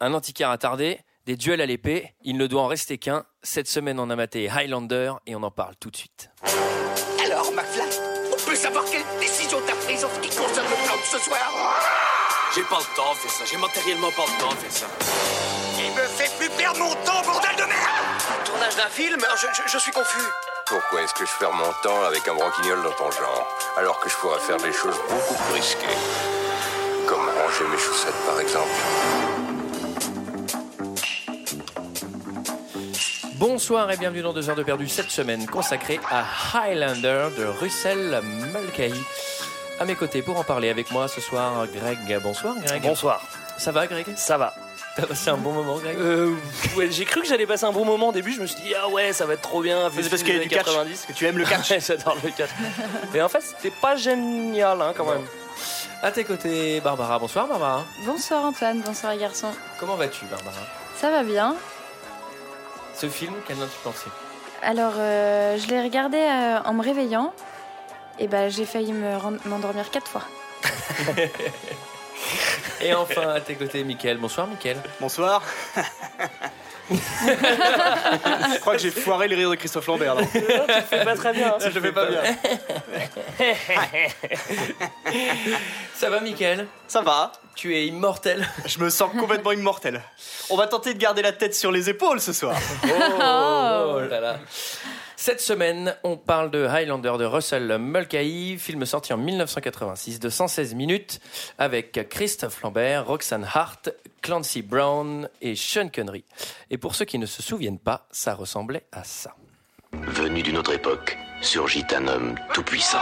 un antiquaire attardé, des duels à l'épée. Il ne doit en rester qu'un. Cette semaine, on a maté Highlander et on en parle tout de suite. Alors, McFly, on peut savoir quelle décision t'as prise en ce qui concerne le plan de ce soir? J'ai pas le temps de faire ça, j'ai matériellement pas le temps de faire ça. Il me fait plus perdre mon temps, bordel de merde? Tournage d'un film? Je, je- je suis confus. Pourquoi est-ce que je perds mon temps avec un branquignol dans ton genre, alors que je pourrais faire des choses beaucoup plus risquées Comme ranger mes chaussettes, par exemple? Bonsoir et bienvenue dans 2 heures de perdu cette semaine consacrée à Highlander de Russell Mulcahy. À mes côtés pour en parler avec moi ce soir, Greg. Bonsoir Greg. Bonsoir, Ça va Greg? Ça va. T'as passé un bon moment Greg? Euh, ouais, j'ai cru que j'allais passer un bon moment au début, je me suis dit ah ouais ça va être trop bien. C'est parce qu'il y a du catch, 90. que tu aimes le catch. Ouais, J'adore le catch. Et en fait c'était pas génial hein, quand même. À tes côtés, Barbara. Bonsoir Barbara. Bonsoir Antoine, bonsoir les garçons. Comment vas-tu Barbara? Ça va bien. Ce film, qu'en as-tu pensé Alors, euh, je l'ai regardé euh, en me réveillant. Et ben, j'ai failli me m'endormir quatre fois. Et enfin, à tes côtés, Mickaël. Bonsoir Mickaël. Bonsoir. je crois que j'ai foiré le rire de Christophe Lambert. là. tu fais pas très bien. hein. Je le fais pas bien. Ça va Mickaël? Ça va. Tu es immortel. Je me sens complètement immortel. On va tenter de garder la tête sur les épaules ce soir. Oh, là là. Cette semaine, on parle de Highlander de Russell Mulcahy, film sorti en 1986 de 116 minutes avec Christophe Lambert, Roxanne Hart, Clancy Brown et Sean Connery. Et pour ceux qui ne se souviennent pas, ça ressemblait à ça. Venu d'une autre époque, surgit un homme tout-puissant.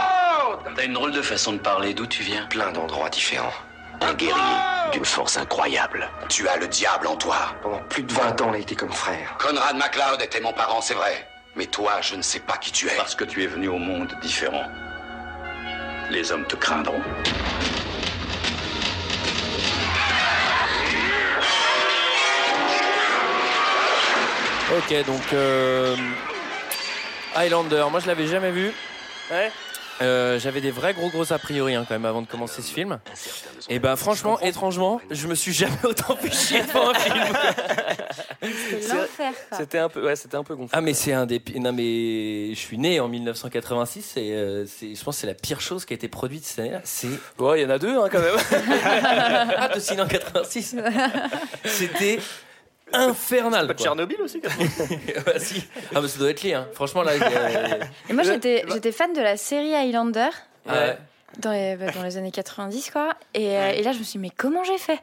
T'as une drôle de façon de parler, d'où tu viens? Plein d'endroits différents. Un guerrier d'une force incroyable. Tu as le diable en toi. Pendant plus de 20 ans, on a été comme frères. Conrad McLeod était mon parent, c'est vrai. Mais toi, je ne sais pas qui tu es. Parce que tu es venu au monde différent. Les hommes te craindront. Ok, donc euh, Highlander, moi je l'avais jamais vu. Ouais. Euh, J'avais des vrais gros gros a priori hein, quand même avant de commencer ce film. Et ben franchement, étrangement, je me suis jamais autant fait chier devant un film. C'est l'enfer, quoi. C'était un peu ouais c'était un peu gonflé. Ah mais c'est un des non mais je suis né en 1986 et euh, c'est je pense que c'est la pire chose qui a été produite cette année-là. C'est Ouais il y en a deux hein, quand même. ah de en 86. C'était infernal. Pas de quoi. Tchernobyl aussi quand même. Ouais, si. Ah mais ça doit être lié. Hein. Franchement là. Et moi, j'étais j'étais fan de la série Highlander Ouais. dans les, bah, dans les années 90, quoi. Et, euh, et là, je me suis dit, mais comment j'ai fait?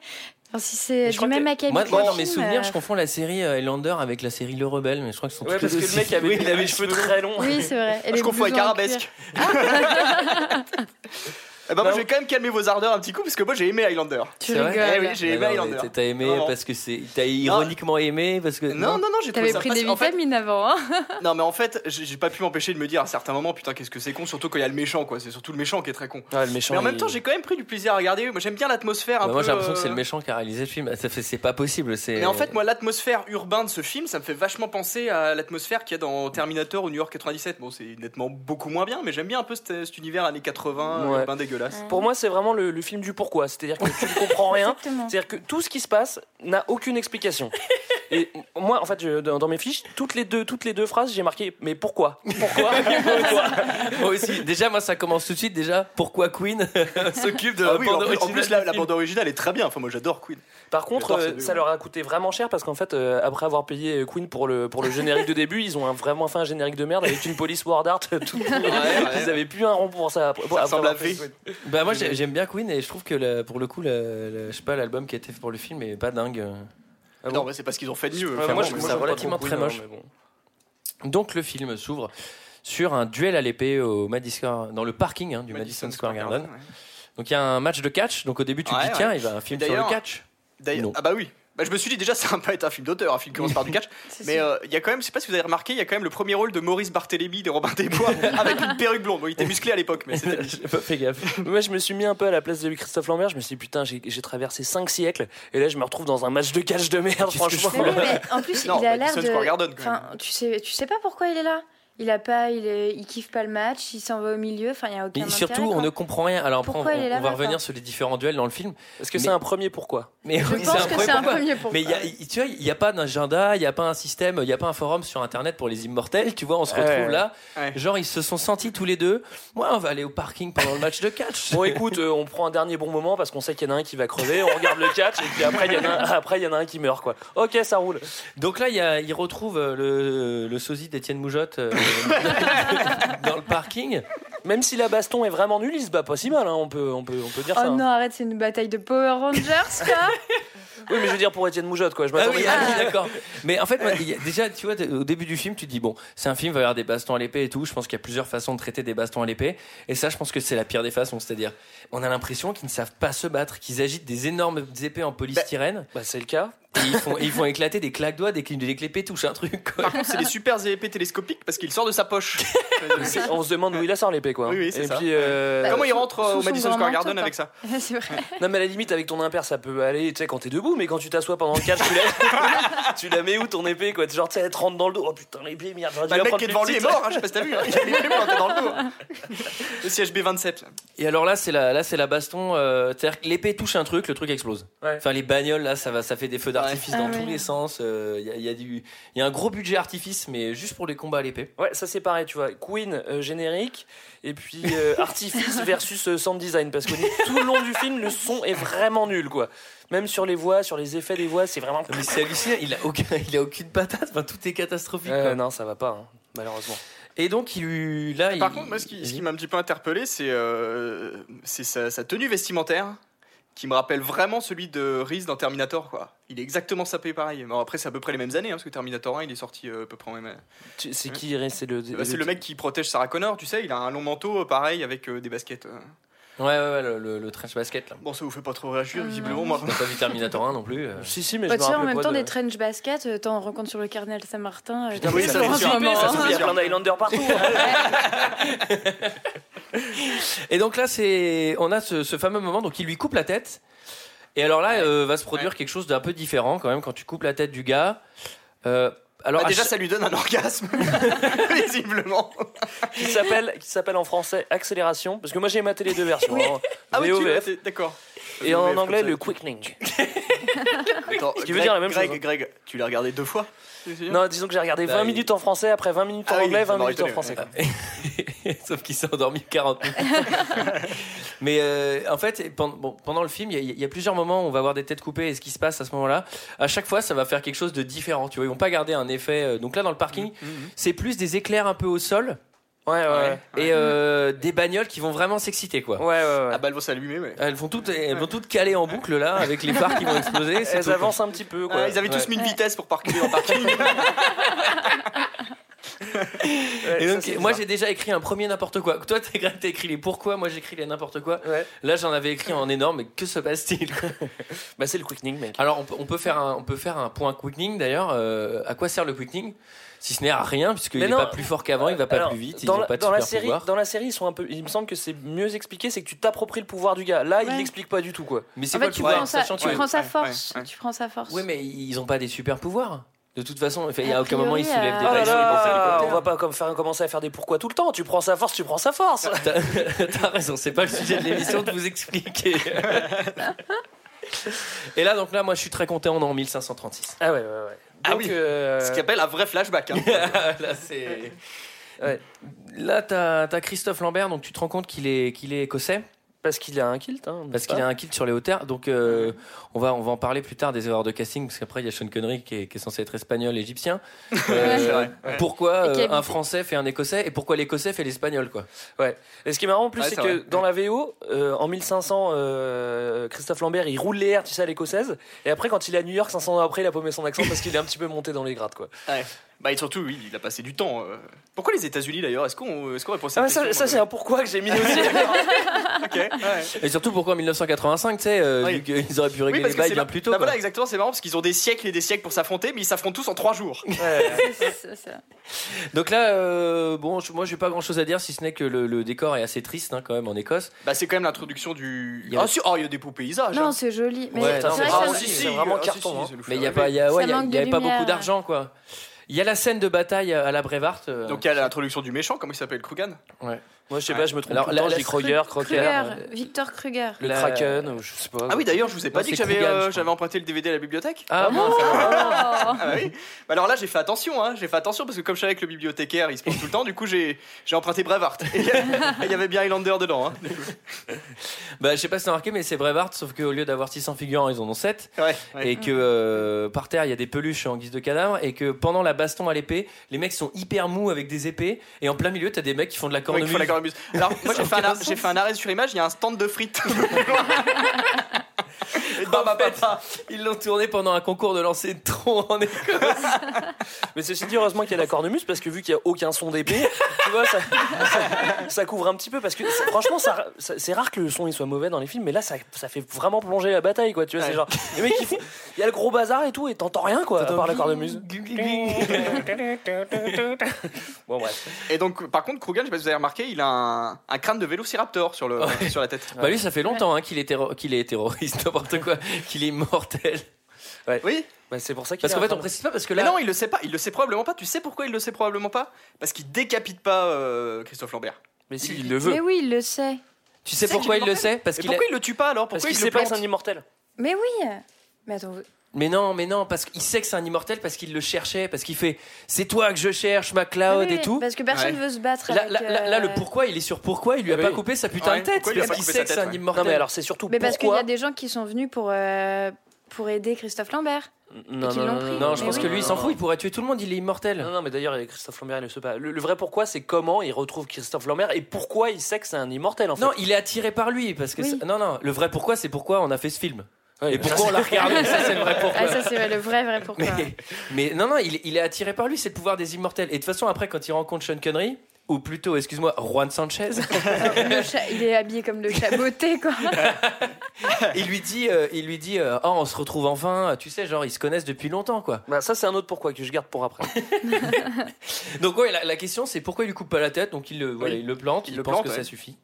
Enfin, Si c'est je du même acabit Moi, moi, dans mes souvenirs, euh, je confonds la série euh, Highlander avec la série Le Rebelle, mais je crois sont Ouais parce que le mec avait, il avait les cheveux très longs. Oui, c'est vrai. Et Je les confonds avec Arabesque. Eh ben, moi, je vais quand même calmer vos ardeurs un petit coup parce que moi j'ai aimé Highlander. Tu C'est vrai rigoles. Eh oui, j'ai aimé Highlander. T'as aimé Vraiment. parce que c'est. T'as ironiquement aimé parce que. Non, non, non, j'ai trouvé T'avais ça pris pas- des en fait, vitamines avant, hein Non, mais en fait, j'ai j'ai pas pu m'empêcher de me dire à un certain moment, putain, qu'est-ce que c'est con, surtout quand il y a le méchant, quoi. C'est surtout le méchant qui est très con. Ouais, le méchant. Mais en même il- temps, j'ai quand même pris du plaisir à regarder. Moi, j'aime bien l'atmosphère un Bah, moi peu, j'ai l'impression que c'est euh, le méchant qui a réalisé le film. Ça fait, c'est pas possible. C'est. Mais en fait, moi, l'atmosphère urbaine de ce film, ça me fait vachement penser à l'atmosphère qu'il y a dans Terminator ou New York 97. Bon, c'est nettement beaucoup moins bien, mais j'aime bien un peu cet, cet univers années 80, Ouais. urbain dégueulasse. Pour moi c'est vraiment le, le film du pourquoi. C'est-à-dire que tu ne comprends rien. C'est-à-dire que tout ce qui se passe n'a aucune explication. Et moi, en fait, je- dans, dans mes fiches, toutes les deux, toutes les deux phrases, j'ai marqué mais pourquoi? Pourquoi? Pourquoi? Moi aussi. Déjà, moi ça commence tout de suite. Déjà, pourquoi Queen s'occupe de Ah la oui, bande en plus, en originale? plus, la, bande originale est très bien. Enfin, moi, j'adore Queen. Par contre, J'adore euh, ça leur a coûté vraiment cher parce qu'en fait, euh, après avoir payé Queen pour le, pour le générique de début, ils ont un- vraiment fait un générique de merde avec une police Ward Art. Tout, Ils avaient plus un rond pour ça. Après, Ça ressemble à avoir fait V. Queen. Bah moi j'ai- j'aime bien Queen et je trouve que le- pour le coup, le, le- je sais pas, l'album qui a été fait pour le film est pas dingue. Ah non, bon mais c'est parce qu'ils ont fait de mieux. Ouais, moi, je moi, ça relativement très moche. bon. Donc le film s'ouvre sur un duel à l'épée au Madison, dans le parking hein, du Madison, Square Garden. ouais. Donc il y a un match de catch. Donc au début tu te dis tiens il va un film sur le catch. Ah bah oui. Bah, je me suis dit déjà ça va pas être un film d'auteur, un film qui commence par du catch. Mais sûr. euh, il y a quand même, je sais pas si vous avez remarqué, il y a quand même le premier rôle de Maurice Barthélémy de Robin des Bois avec une perruque blonde. Bon, il était musclé à l'époque, mais c'était. J'ai pas fait gaffe. Moi, je me suis mis un peu à la place de Christophe Lambert. Je me suis dit, putain, j'ai traversé 5 siècles. Et là, je me retrouve dans un match de catch de merde, Qu'est-ce que je franchement. Mais en plus, Non, il a bah, l'air de. Garden, Enfin, tu sais, tu sais pas pourquoi il est là? Il a pas, il, est- il kiffe pas le match, il s'en va au milieu. Enfin, il y a aucun Et surtout, on quoi. ne comprend rien. Alors après, on, Pourquoi il est on va revenir sur les différents duels dans le film. Est-ce que Mais- c'est un premier pourquoi? Mais Je oui, pense que c'est un premier pourquoi. Mais y a, tu vois, il n'y a pas d'agenda, il n'y a pas un système, il n'y a pas un forum sur Internet pour les immortels. Tu vois, on se Ouais. retrouve là. Ouais. Genre, ils se sont sentis tous les deux. Moi, on va aller au parking pendant le match de catch. Bon, écoute, euh, on prend un dernier bon moment parce qu'on sait qu'il y en a un qui va crever. On regarde le catch et puis après, il y en a un, après, il y en a un qui meurt, quoi. Ok, ça roule. Donc là, il, y a, il retrouve euh, le, le sosie d'Étienne Moujotte euh, dans le parking. Même si la baston est vraiment nulle, il se bat pas si mal. hein, On peut, on peut, on peut dire Oh ça. hein. non, arrête, c'est une bataille de Power Rangers, quoi. Oui, mais je veux dire pour Étienne Moujotte, quoi. Je Ah m'attendais. oui, ah oui, d'accord. Mais en fait, moi, il y a- déjà, tu vois, au début du film, tu te dis, bon, c'est un film, il va y avoir des bastons à l'épée et tout. Je pense qu'il y a plusieurs façons de traiter des bastons à l'épée. Et ça, je pense que c'est la pire des façons. C'est-à-dire, on a l'impression qu'ils ne savent pas se battre, qu'ils agitent des énormes épées en polystyrène. Bah, c'est le cas. Et ils font, et ils font éclater des claques doigts dès que dès que l'épée touche un truc. quoi. Par contre, c'est des super épées télescopiques parce qu'il sort de sa poche. C'est- On se demande d'où il a sort l'épée, quoi. Oui, oui, c'est et ça. puis, euh, Comment il rentre sous au son Madison grand Square manteau, Garden quoi. avec ça c'est vrai. Non, mais à la limite, avec ton impair, ça peut aller, tu sais, quand t'es debout, mais quand tu t'assois pendant le catch, tu la, tu la mets où ton épée, quoi? Genre, tu sais, elle te rentre dans le dos. Oh putain, l'épée, merde, j'aurais dû Bah, la Le mec prendre qui est plus devant lui est petite. mort, hein, je sais pas si t'as vu. hein. Il a l'épée plantée dans le dos. Le siège B27. là. Et alors là, c'est la, là, c'est la baston. euh, C'est-à-dire que l'épée touche un truc, le truc explose. Ouais. Enfin, les bagnoles, là, ça va, ça fait des feux d'artifice Ouais. dans Ah tous ouais. les sens. euh, Il y, a, il y a du, il y a un gros budget artifice, mais juste pour les combats à l'épée. Ouais, ça c'est pareil, tu vois. Queen euh, générique et puis euh, Artifice versus euh, sound design parce que tout le long du film, le son est vraiment nul, quoi. Même sur les voix, sur les effets des voix, c'est vraiment. Mais c'est hallucinant, il a, aucun, il a aucune patate, enfin, tout est catastrophique. Euh, quoi. non, ça va pas, hein, malheureusement. Et donc, il lui. Là, Par il- contre, moi, ce qui, ce qui il- m'a un petit peu interpellé, c'est euh, sa tenue vestimentaire qui me rappelle vraiment celui de Reese dans Terminator. Quoi. Il est exactement sapé pareil. Mais après, c'est à peu près les mêmes années, hein, parce que Terminator 1, il est sorti euh, à peu près en même C'est qui C'est le. Bah, c'est le mec qui protège Sarah Connor, tu sais, il a un long manteau euh, pareil avec euh, des baskets. euh. Ouais, ouais, ouais, le, le, le trench basket, là. Bon, ça vous fait pas trop réagir, Euh, visiblement. Moi. On n'a pas vu Terminator 1 non plus. euh. Si, si, mais Bah, je me en même pas temps, de- des trench baskets, euh, t'en rencontres sur le Carnel Saint-Martin. euh, Putain, Oui, mais ça, ça, c'est c'est sûr. sûr, ça se trouve, Et donc là, c'est, on a ce, ce fameux moment, donc il lui coupe la tête. Et alors là, euh, va se produire quelque chose d'un peu différent quand même quand tu coupes la tête du gars. Euh, alors Bah, déjà, ça lui donne un orgasme, visiblement. qui s'appelle qui s'appelle en français accélération parce que moi j'ai maté les deux versions hein. Ah oui, tu VOVF, t'es- d'accord. et en VOVF, anglais le quickening Attends, qui veut Greg- dire la même Greg, chose, hein. Greg, tu l'as regardé deux fois non disons que j'ai regardé Bah, 20 il- minutes en français après 20 minutes en Ah anglais ça 20 m'aurait minutes en français ouais. Sauf qu'il s'est endormi 40 minutes. Mais euh, en fait, pendant, bon, pendant le film, il y, a- il y a plusieurs moments où on va voir des têtes coupées et ce qui se passe à ce moment-là. À chaque fois, ça va faire quelque chose de différent. Tu vois, ils vont pas garder un effet. euh, donc là, dans le parking, c'est plus des éclairs un peu au sol ouais ouais ouais et euh, des bagnoles qui vont vraiment s'exciter, quoi. ouais, ouais, ouais. Ah bah, elles vont s'allumer, mais. Elles vont toutes, elles vont toutes caler en boucle là, avec les phares qui vont exploser. elles tout, avancent un petit peu quoi Ah, ils avaient tous mis une vitesse pour parker en parking. Ouais, Et donc, moi j'ai déjà écrit un premier n'importe quoi. Toi t'as t'as écrit les pourquoi, moi j'écris les n'importe quoi. Ouais. Là j'en avais écrit en énorme, mais que se passe-t-il bah c'est le quickening mec Alors on peut, on peut faire un, on peut faire un point quickening d'ailleurs. Euh, à quoi sert le quickening? Si ce n'est à rien, puisqu'il n'est pas plus fort qu'avant, il va pas Alors, plus vite, il dans, n'a la, pas de dans la super série, pouvoir. dans la série, ils sont un peu. Il me semble que c'est mieux expliqué, c'est que tu t'appropries le pouvoir du gars. Là, il Ouais. l'explique pas du tout, quoi. Mais c'est En quoi fait, le tu pouvoir prends, sa, force. ouais, ouais. Tu prends sa force. Ouais, mais ils ont pas des super pouvoirs. De toute façon, il y a A aucun moment ils priori, soulèvent des euh, Oh là on va pas comme faire, commencer à faire des pourquoi tout le temps. Tu prends sa force, tu prends sa force. T'as raison, c'est pas le sujet de l'émission de vous expliquer. Et là, donc là, moi, je suis très content, on est en 1536. Ah ouais, ouais, ouais. Ah oui. euh, Ce qui appelle un vrai flashback. Hein. là, c'est. Ouais. Là, t'as as Christophe Lambert, donc tu te rends compte qu'il est, qu'il est écossais, Parce qu'il a un kilt. Hein, parce qu'il a un kilt sur les hauteurs. Donc, euh, on, va, on va en parler plus tard des erreurs de casting, parce qu'après, il y a Sean Connery qui est, qui est censé être espagnol, égyptien. Euh, ouais. Pourquoi euh, un français fait un écossais et pourquoi l'écossais fait l'espagnol, quoi? Et ce qui est marrant en plus, Ouais, c'est que vrai. dans la VO, euh, en 1500, euh, Christophe Lambert, il roule les airs, tu sais, à l'écossaise. Et après, quand il est à New York, 500 ans après, il a paumé son accent parce qu'il est un petit peu monté dans les grades, quoi. Bah, et surtout, oui, il a passé du temps. euh. Pourquoi les États-Unis d'ailleurs? Est-ce qu'on est qu'on répond à cette Ah, ça, question, ça, c'est un pourquoi que j'ai mis aussi. Ok, ouais. Et surtout, pourquoi en 1985, tu sais, euh, Oui. vu qu'ils auraient pu régler parce les que bails c'est bien plus tôt. Bah quoi. voilà, exactement, c'est marrant parce qu'ils ont des siècles et des siècles pour s'affronter, mais ils s'affrontent tous en trois jours. C'est- ça. Donc là, euh, bon, je- moi, j'ai pas grand chose à dire si ce n'est que le, le décor est assez triste hein, quand même en Écosse. Bah, c'est quand même l'introduction du. Il y a- Ah, si, oh, il y a des beaux paysages. Non, hein. c'est joli. Mais Ouais, c'est non, vrai c'est que vraiment- ça- si, c'est vraiment ah, carton, hein. ça nous fait Mais il y a rêver. pas, il y a, ouais, Ça il y a- manque il y de avait pas lumière, beaucoup d'argent quoi. Il y a la scène de bataille à la Brevart. euh, Donc il y a l'introduction du méchant, comment il s'appelle Krugan? Ouais. Moi, je sais Ouais. pas, je me trompe Alors, tout le temps, je la- dis Kroger, Crocker, Kruger, Victor Kruger. le La- Kraken, ou je sais pas. Ah oui, d'ailleurs, je vous ai pas Non, dit que j'avais euh, j'avais emprunté le DVD à la bibliothèque Ah, bon, Oh. Ah oui. Bah alors là, j'ai fait attention, hein. j'ai fait attention parce que comme je savais que le bibliothécaire il se plante tout le temps, du coup j'ai j'ai emprunté Brevard. Et il y avait bien Highlander dedans. Hein. Bah, je sais pas si t'as remarqué, mais c'est Brevard, sauf qu'au lieu d'avoir 600 figurants, ils en ont 7. Ouais, ouais. Et que euh, par terre, il y a des peluches en guise de cadavre. Et que pendant la baston à l'épée, les mecs sont hyper mous avec des épées. Et en plein milieu, t'as des mecs qui font de la Ouais, cornemuse. Alors moi j'ai fait, un j'ai fait un arrêt sur image, il y a un stand de frites. Et bam, bam, bam. Ils l'ont tourné pendant un concours de lancer de tronc en Écosse. Mais ceci dit, heureusement qu'il y a la cornemuse parce que vu qu'il y a aucun son d'épée, tu vois, ça, ça, ça couvre un petit peu parce que c'est- franchement, ça, ça- c'est rare que le son il soit mauvais dans les films, mais là, ça, ça fait vraiment plonger la bataille, quoi. Tu vois, c'est Ouais. genre les mecs, ils font- il y a le gros bazar et tout, et t'entends rien, quoi, à part la cornemuse. Bon bref. Et donc par contre Krugan, je sais pas si vous avez remarqué, il a un, un crâne de vélociraptor sur, le, sur la tête. Bah lui, ça fait longtemps hein, qu'il est, terro- qu'il est terroriste, n'importe quoi, qu'il est immortel. Oui, Bah, c'est pour ça qu'il Parce est qu'en fait, on précise pas parce que mais là, non, il le sait pas, il le sait probablement pas. Tu sais pourquoi il le sait probablement pas? Parce qu'il décapite pas euh, Christophe Lambert. Mais si, il le veut. Mais oui, il le sait. tu sais pourquoi il le sait? Parce qu'il pourquoi il le tue pas alors? Parce Pourquoi qu'il il sait le pas c'est un immortel. Mais oui. Mais attends, Mais non, mais non, parce qu'il sait que c'est un immortel, parce qu'il le cherchait, parce qu'il fait c'est toi que je cherche, MacLeod Oui, et tout. Parce que personne Ouais. veut se battre Là, avec. là, là, là, le euh, pourquoi, il est sur pourquoi, il lui a Ah pas coupé sa putain Ouais, de tête, parce qu'il sait sa que c'est un immortel. Non, mais alors c'est surtout Mais parce qu'il y a des gens qui sont venus pour, euh, pour aider Christophe Lambert. Non, non, l'ont non, pris. non, Non, je Mais pense oui. que lui, il s'en fout, il pourrait tuer tout le monde, il est immortel. Non, non, mais d'ailleurs, Christophe Lambert, il le sait pas. Le, le vrai pourquoi, c'est comment il retrouve Christophe Lambert et pourquoi il sait que c'est un immortel, en fait. Non, il est attiré par lui, parce que. Oui. c'est- Non, non, le vrai pourquoi, c'est pourquoi on a fait ce film. Ouais, Et pourquoi on l'a regardé, ça c'est le vrai pourquoi. Ah, ça, c'est le vrai, vrai pourquoi. Mais, mais non, non, il, est- il est attiré par lui, c'est le pouvoir des immortels. Et de toute façon, après, quand il rencontre Sean Connery, ou plutôt, excuse-moi, Juan Sanchez, il est habillé comme le chat beauté, quoi. il lui dit, euh, il lui dit, euh, oh, on se retrouve enfin. Tu sais, genre, ils se connaissent depuis longtemps, quoi. Bah, ça, c'est un autre pourquoi que je garde pour après. Donc ouais, la, la question, c'est pourquoi il lui coupe pas la tête. Donc il le, voilà, Oui. il le plante, il, Il le pense plante, que ouais. ça suffit.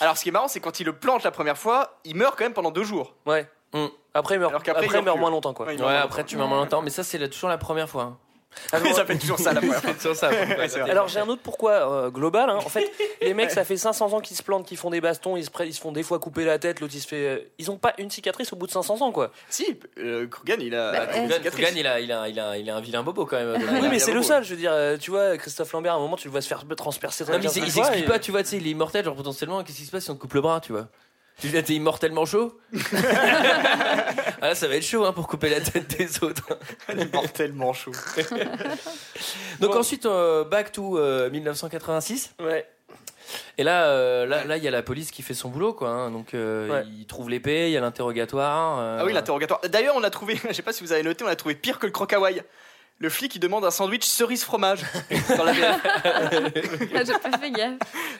Alors ce qui est marrant, c'est quand il le plante la première fois, il meurt quand même pendant deux jours. Ouais. Mm. Après, il meurt, Alors qu'après, après, il il meurt meurt moins longtemps, quoi. Ouais, il Ouais, meurt après tu m'as moins longtemps, mais ça c'est la- toujours la première fois. hein. Ça fait toujours ça la première fois. C'est sur ça. Ouais, c'est vrai. Alors j'ai un autre pourquoi euh, global. hein. En fait, les mecs, ça fait 500 ans qu'ils se plantent, qu'ils font des bastons, ils se, prennent- ils se font des fois couper la tête, l'autre il se fait. euh, Ils ont pas une cicatrice au bout de 500 ans, quoi. Si, euh, Krugan, il a. Bah, a une cicatrice. Krugan, il a, il a, il a, il a un vilain bobo quand même. Oui, mais c'est le seul. Je veux dire, euh, tu vois, Christophe Lambert, à un moment, tu le vois se faire transpercer. Non, mais il 15 il fois, s'explique et- pas, tu vois, tu sais, il est immortel, genre potentiellement, qu'est-ce qui se passe si on te coupe le bras, tu vois? Tu là, t'es immortellement chaud Ah là, ça va être chaud hein, pour couper la tête des autres. Il est mortellement chaud. Donc Bon. ensuite, euh, back to euh, 1986. Ouais. Et là, euh, là, là, il y a la police qui fait son boulot, quoi. hein. Donc, euh, Ouais. il trouve l'épée, il y a l'interrogatoire. euh, Ah oui, l'interrogatoire. D'ailleurs, on a trouvé, je sais pas si vous avez noté, on a trouvé pire que le croc. Le flic, il demande un sandwich cerise fromage dans la VF. Ah, J'ai pas fait gaffe.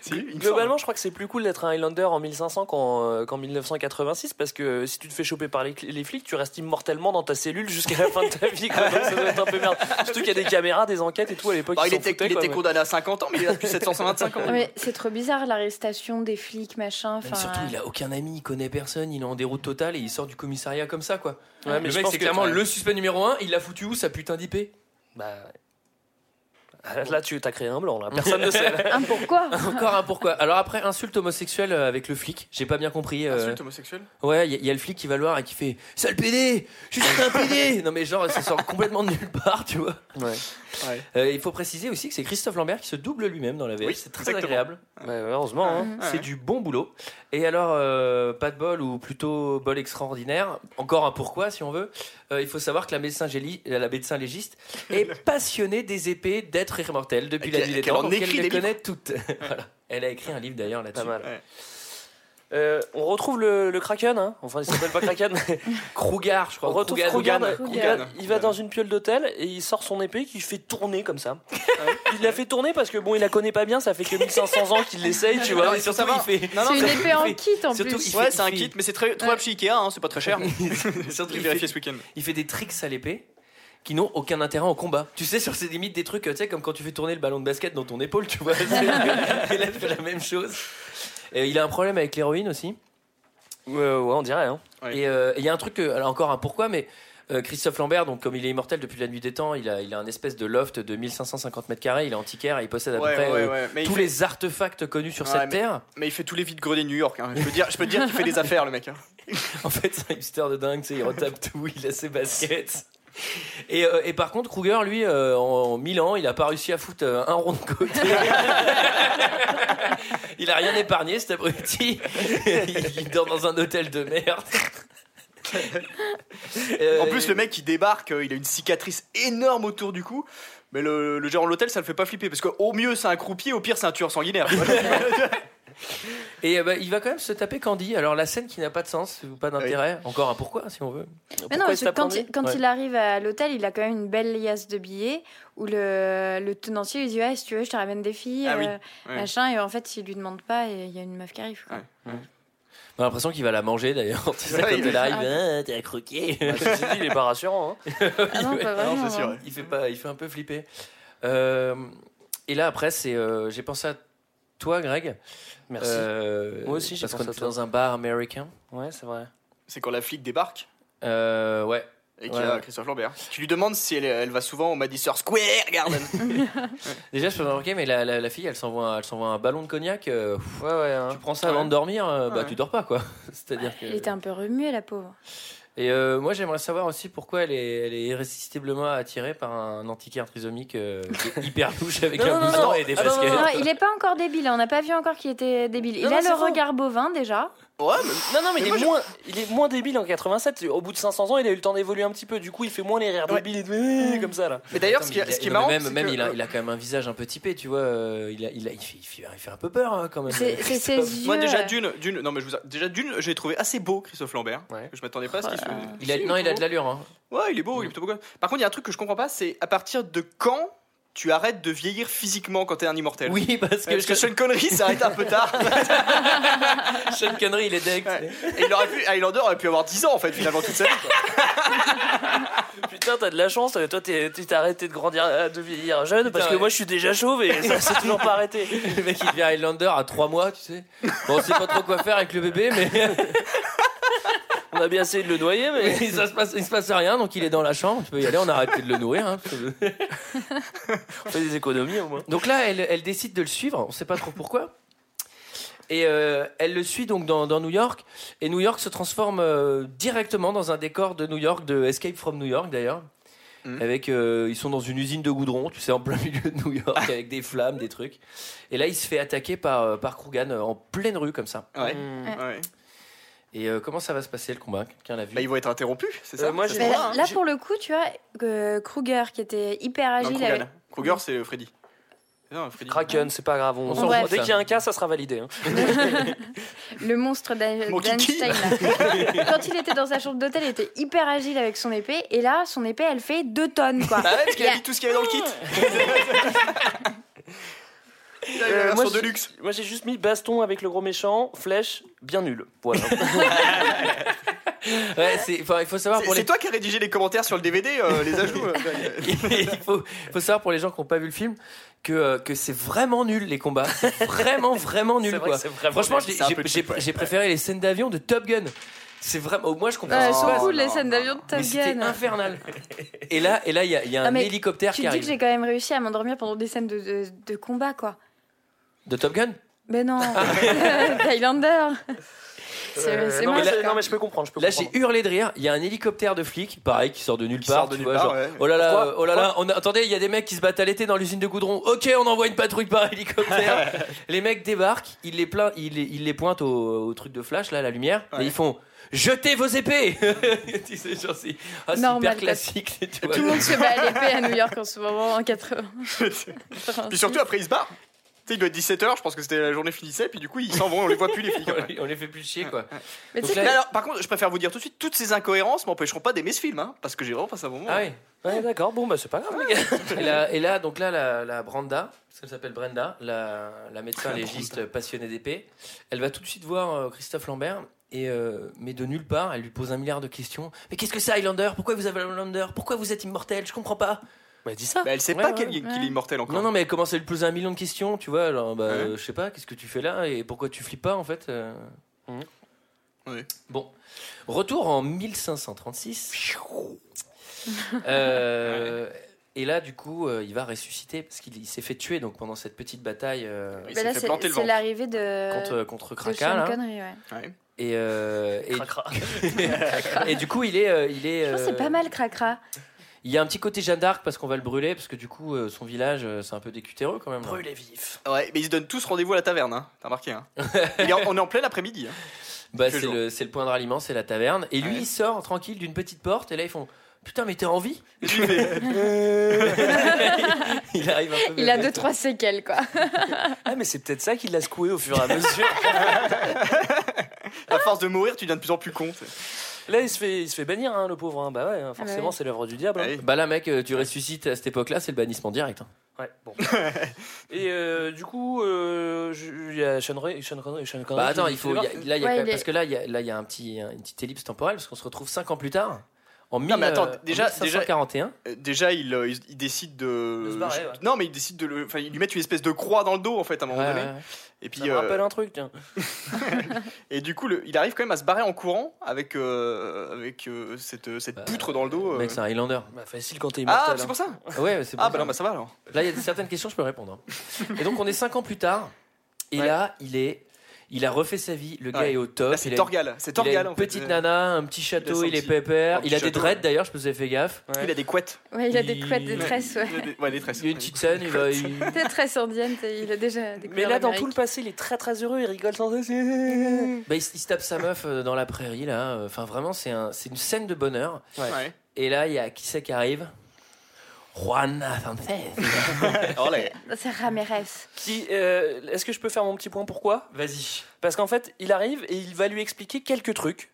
Si, il me Globalement, je crois que c'est plus cool d'être un Highlander en 1500 qu'en euh, qu'en 1986 parce que si tu te fais choper par les, les flics, tu restes immortellement dans ta cellule jusqu'à la fin de ta vie. Quoi. Donc ça doit être un peu merde. Surtout qu'il y a des caméras, des enquêtes et tout à l'époque. Bah, ils il s'en était, foutaient, il quoi, était mais- condamné à 50 ans, mais il là depuis 725 ans. Ah, Mais c'est trop bizarre l'arrestation des flics, machin. Enfin, surtout, il a aucun ami, il connaît personne, il est en déroute totale et il sort du commissariat comme ça, quoi. Ouais, mais le mec, c'est clairement le suspect numéro 1, il l'a foutu où, sa putain d'IP Bah. Là, tu as créé un blanc. Là. Personne ne sait. Un pourquoi Encore un pourquoi. Alors après, insulte homosexuelle euh, avec le flic, j'ai pas bien compris. euh, Insulte homosexuelle Ouais, il y, a- il y a le flic qui va le voir et qui fait Sale PD Je suis un PD Non mais genre, ça sort complètement de nulle part, tu vois. Ouais. Euh, il faut préciser aussi que c'est Christophe Lambert qui se double lui-même dans la VF, Oui, c'est très exactement. agréable. Heureusement. hein. Ouais. C'est du bon boulot. Et alors, euh, pas de bol ou plutôt bol extraordinaire. Encore un pourquoi, si on veut. Euh, il faut savoir que la médecin, géli- la médecin légiste est passionnée des épées d'êtres immortels depuis la nuit des temps. donc elle les connaît toutes. Voilà. Elle a écrit un livre d'ailleurs Pas là-dessus. mal. Ouais. Euh, on retrouve le, le Kraken. Hein. Enfin, il s'appelle pas Kraken. mais Krugar, je crois. on retrouve. Il, va- Krogan. il va dans une piole d'hôtel et il sort son épée qu'il fait tourner comme ça. il l'a fait tourner parce que bon, il la connaît pas bien. Ça fait que 1500 ans qu'il l'essaye, tu vois. Non, Et surtout, il fait. C'est une épée en kit en surtout, plus. il Ouais, fait- c'est un kit, mais c'est très trouvable chez Ikea, hein, c'est pas très cher. Surtout, il vérifié fait- ce week-end. il fait des tricks à l'épée qui n'ont aucun intérêt en combat. Tu sais, sur ces limites, des trucs, tu sais, comme quand tu fais tourner le ballon de basket dans ton épaule, tu vois. Et là, il fait la même chose. Et il a un problème avec l'héroïne aussi. Ouais, ouais, on dirait. Hein. Ouais. Et euh, et il y a un truc, que- alors encore un pourquoi, mais Euh, Christophe Lambert, donc comme il est immortel depuis la nuit des temps, il a, il a un espèce de loft de 1550 mètres carrés. Il est antiquaire et il possède à Ouais, peu près ouais, euh, tous fait- les artefacts connus sur cette mais- terre. Mais il fait tous les vides greniers de New York. hein. Je peux dire, je peux dire qu'il fait des affaires, le mec. hein. En fait, c'est un hipster de dingue, il retape tout, il a ses baskets. Et, euh, et par contre, Kruger, lui, euh, en, en 1000 ans, il a pas réussi à foutre euh, un rond de côté. il a rien épargné, cet abruti. il, il dort dans un hôtel de merde. Euh, En plus, le mec qui débarque, euh, il a une cicatrice énorme autour du cou. Mais le, le gérant de l'hôtel, ça le fait pas flipper. Parce qu'au mieux, c'est un croupier, au pire, c'est un tueur sanguinaire. Et euh, bah, il va quand même se taper Candy. Alors la scène qui n'a pas de sens, ou pas d'intérêt. Encore un pourquoi, si on veut. Mais non, parce que quand, il, quand Ouais. il arrive à l'hôtel, il a quand même une belle liasse de billets où le, le tenancier lui dit ouais, si tu veux, je te ramène des filles, Ah oui, euh, ouais. machin. Et en fait, il lui demande pas et il y a une meuf qui arrive. quoi. On a l'impression qu'il va la manger d'ailleurs. Tu sais, quand il- elle arrive, Ah, t'es un croquet. Bah, ceci dit, il est pas rassurant. hein. Ah non, pas vraiment. Non, c'est sûr. hein. ouais. il fait pas, il fait un peu flipper. Euh, et là après, c'est, euh, j'ai pensé à toi, Greg. Merci. Euh, Moi aussi, j'ai pensé qu'on était dans un bar américain. Ouais, c'est vrai. C'est quand la flic débarque Euh, ouais. et qu'il Ouais, y a ouais. Christophe Lambert. Tu lui demandes si elle, elle va souvent au Madison Square Garden. Déjà, je peux remarquer, mais la, la, la fille, elle s'envoie, elle s'envoie un ballon de cognac. euh, Ouais, ouais. hein. tu prends ça avant de dormir, euh, bah Ouais. tu dors pas quoi. C'est-à-dire que. Il était un peu remué, la pauvre. Et euh, moi, j'aimerais savoir aussi pourquoi elle est, elle est irrésistiblement attirée par un antiquaire trisomique euh, hyper louche avec Non, un non, non, blouson non. et des Ah, baskets. il est pas encore débile. On n'a pas vu encore qu'il était débile. Il a le faux. regard bovin déjà. Ouais, mais Non, non, mais, Mais il, moi, est je- moins, il est moins débile en 87. Au bout de 500 ans, il a eu le temps d'évoluer un petit peu. Du coup, il fait moins les rires Ouais. débiles et tout, comme ça là. mais d'ailleurs, ce qui, ce qui est marrant, même, c'est même que- il, a, il a quand même un visage un peu typé, tu vois. euh, il, a, il, a- il, fait, il, fait, il fait un peu peur hein, quand même. C'est ses yeux. Moi déjà d'une, d'une, non mais je vous, déjà d'une, j'ai trouvé assez beau Christophe Lambert. Ouais. Je m'attendais pas à ce qu'il se. Voilà. Il a, non, il a de l'allure. Hein. Ouais, il est beau, il est plutôt beau. Par contre, il y a un truc que je comprends pas, c'est à partir de quand tu arrêtes de vieillir physiquement quand t'es un immortel. Oui, parce que, Parce que Sean, Sean Connery s'arrête un peu tard. Sean Connery, il est deck. Ouais. Et il aurait pu, Highlander aurait pu avoir 10 ans en fait finalement toute sa vie. Putain, t'as de la chance. Toi, t'es- tu t'es arrêté de grandir, euh, de vieillir jeune parce que ouais. moi, je suis déjà chauve et ça s'est toujours pas arrêté. Le mec, il devient Highlander à 3 mois, tu sais. Bon, on sait pas trop quoi faire avec le bébé, mais On a bien essayé de le noyer, mais. ça se passe, il se passe rien, donc il est dans la chambre. Tu peux y aller, on a arrêté de le nourrir. hein, On fait des économies au moins. Donc là, elle, elle décide de le suivre, on sait pas trop pourquoi. Et euh, elle le suit donc dans, dans New York. Et New York se transforme euh, directement dans un décor de New York, de Escape from New York d'ailleurs. Mhm. Avec, euh, ils sont dans une usine de goudron, tu sais, en plein milieu de New York, avec des flammes, des trucs. Et là, il se fait attaquer par, par Krugan en pleine rue, comme ça. Ouais. Hmm. ouais. Et euh, comment ça va se passer le combat? Quelqu'un l'a vu? Bah, ils vont être interrompus, c'est ça? Euh, moi, Ça voit, là, pour le coup, tu vois, que Kruger, qui était hyper Non, agile. Avec- Kruger, c'est euh, Freddy. Non, Freddy. Kraken, c'est pas grave. On, On s'en Bref. Dès qu'il y a un cas, ça sera validé. hein. Le monstre d'Einstein. Quand il était dans sa chambre d'hôtel, il était hyper agile avec son épée. Et là, son épée, elle fait 2 tonnes, quoi. Bah ouais, parce qu'il a a- mis tout ce qu'il y avait dans le kit. Euh, moi, de j'ai- luxe. Moi, j'ai juste mis baston avec le gros méchant, flèche, bien nul. Voilà. Ouais, c'est, enfin, il faut savoir C'est pour c'est les toi qui as rédigé les commentaires sur le DVD, euh, les ajouts. euh. il faut, faut savoir pour les gens qui n'ont pas vu le film que, euh, que c'est vraiment nul les combats. C'est vraiment, vraiment nul. Vrai quoi. vraiment Franchement, j'ai- préféré les scènes d'avion de Top Gun. C'est vraiment. Moi, je comprends qui se sont cool, les scènes d'avion de Top mais c'était Gun. infernal. Et là, et là, il y a, il y a Ah, un hélicoptère Tu qui te dis arrive. que j'ai quand même réussi à m'endormir pendant des scènes de, de, de combat, quoi. De Top Gun? Mais non, Highlander. C'est Euh, c'est non, mais là- non, mais je peux comprendre. Je peux Là, j'ai hurlé de rire. Il y a un hélicoptère de flic, pareil, qui sort de nulle part. sort de tu nulle vois, part, genre, ouais. Oh là là, Pourquoi oh là là. On a- attendez, il y a des mecs qui se battent à l'été dans l'usine de goudron. Ok, on envoie une patrouille par hélicoptère. les mecs débarquent, ils les, plein- ils les, ils les pointent au, au truc de flash, là, à la lumière, Ouais. et ils font Jetez vos épées Tu sais, genre, c'est ah, quoi. classique. Tu vois. Tout le monde se bat à l'épée à New York en ce moment, en 80. Puis surtout, après, ils se barrent. Tu sais, il doit être 17h, je pense que c'était la journée finissait, puis du coup, ils s'en vont, on les voit plus, les flics. on, les, on les fait plus chier, quoi. Mais tu Donc sais là- Mais alors, par contre, je préfère vous dire tout de suite, toutes ces incohérences m'empêcheront pas d'aimer ce film, hein, parce que j'ai vraiment passé un moment. Ah oui. Ouais, d'accord. Bon, bah, c'est pas grave, les gars. Et là, et là, donc là, la, la Branda, parce qu'elle s'appelle Brenda, la, la médecin légiste passionnée d'épée, elle va tout de suite voir euh, Christophe Lambert. Et euh, mais de nulle part, elle lui pose un milliard de questions. Mais qu'est-ce que c'est Highlander? Pourquoi vous avez Highlander? Pourquoi vous êtes immortel? Je comprends pas. Bah, dis ça. Mais elle sait Ouais, pas ouais, qu'elle- qu'il ouais. est immortel encore. Non, non, mais elle commence à lui poser un million de questions, tu vois. Alors, bah, Ouais. euh, je sais pas, qu'est-ce que tu fais là et pourquoi tu flippes pas en fait euh. Mhm. Ouais. Bon, retour en 1536. Euh, et là, du coup, euh, il va ressusciter parce qu'il il s'est fait tuer donc pendant cette petite bataille euh, Il Bah s'est là, fait c'est planter le c'est l'arrivée de. contre contre de Kraka. Sean là. Connery, ouais. Ouais. Et, euh, et, Cracra. et du coup, il est, euh, il est. Je pense que c'est euh, pas mal, Cracra. Il y a un petit côté Jeanne d'Arc parce qu'on va le brûler parce que du coup, euh, son village, euh, c'est un peu décutéreux quand même. là. Brûlé vif. Ouais, mais ils se donnent tous rendez-vous à la taverne, hein. T'as remarqué, hein. Il est en- on est en plein après-midi. Hein. Bah, c'est le, c'est le point de ralliement, c'est la taverne. Et lui, Ouais. il sort tranquille d'une petite porte. Et là, ils font Putain, mais t'es en vie? Et lui, il fait, Il arrive un peu. Il a deux, trois séquelles, quoi. Ah, mais c'est peut-être ça qui l'a secoué au fur et à mesure. à force de mourir, tu deviens de plus en plus con. Là, il se fait, il se fait bannir, hein, le pauvre. hein. Bah ouais, hein, forcément, oui. c'est l'œuvre du diable. hein. Allez. Bah là, mec, euh, tu ressuscites à cette époque-là, c'est le bannissement direct. hein. Ouais, bon. et euh, du coup, euh, je- il y a Sean Ray, Sean Connery, Sean Connery attends, qui- il qui faut. il y a- débarque. là, il y a Ouais, quand même- il est- Parce que là, il y a, là, il y a un petit, une petite ellipse temporelle parce qu'on se retrouve 5 ans plus tard. En, Non, mais attends, 1000, euh, en déjà- 1541. Euh, Déjà, il, euh, il, il décide de. De se barrer, ouais. Non, mais il décide de le. Enfin, ils lui mettent une espèce de croix dans le dos, en fait, à un moment Ouais, donné. ouais. Et puis. Ça me euh, rappelle un truc, tiens. Et du coup, le- il arrive quand même à se barrer en courant avec, euh, avec euh, cette, cette Bah, poutre dans le dos. euh. Mec, c'est un Highlander. Bah, facile quand t'es Ah, immortel. c'est hein. pour ça Ouais, c'est pour Ah, bah non, bah ça va alors. Là, il y a certaines questions, je peux répondre. hein. Et donc, on est 5 ans plus tard. Et Ouais. là, il est. Il a refait sa vie. Le gars Ouais. est au top. Là, c'est Torgal. C'est Il a Torgal, une en fait. petite nana, un petit château, Il est pépère. Il a des dreads d'ailleurs, je me suis fait gaffe. Il a des couettes. Ouais, il a des couettes, des tresses, ouais. Il a des- Ouais, des tresses. Il y a une petite scène, il va. il- Des tresses indiennes, il a déjà des Mais là, dans tout le passé, il est très très heureux, il rigole sans cesse. Bah, il, se- il se tape sa meuf euh, dans la prairie là. Enfin, vraiment, c'est un, c'est une scène de bonheur. Ouais. Et là, il y a qui c'est qui arrive? Juana Sanchez. C'est Ramirez. Qui, euh, Est-ce que je peux faire mon petit point pourquoi? Vas-y. Parce qu'en fait, il arrive et il va lui expliquer quelques trucs.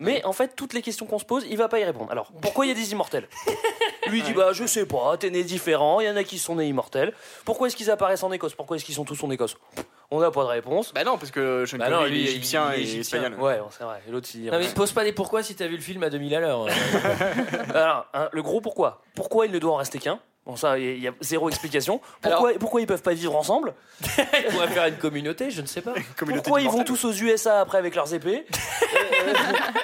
Mais en fait, toutes les questions qu'on se pose, il va pas y répondre. Alors, pourquoi il y a des immortels? Lui il dit bah je sais pas, t'es né différent, il y en a qui sont nés immortels. Pourquoi est-ce qu'ils apparaissent en Écosse? Pourquoi est-ce qu'ils sont tous en Écosse? On n'a pas de réponse. Bah non, parce que Sean Bah non, Connery, lui, il est il- égyptien il est et égyptien. espagnol. Ouais, c'est vrai. Et l'autre il. Non, mais pose pas des pourquoi si t'as vu le film à 2000 à l'heure. euh. Alors, hein, le gros pourquoi Pourquoi il ne doit en rester qu'un? Bon, ça, il y a zéro explication. Pourquoi, pourquoi ils peuvent pas vivre ensemble? Il pourrait faire une communauté, je ne sais pas. Pourquoi ils vont tous aux USA après avec leurs épées? Euh,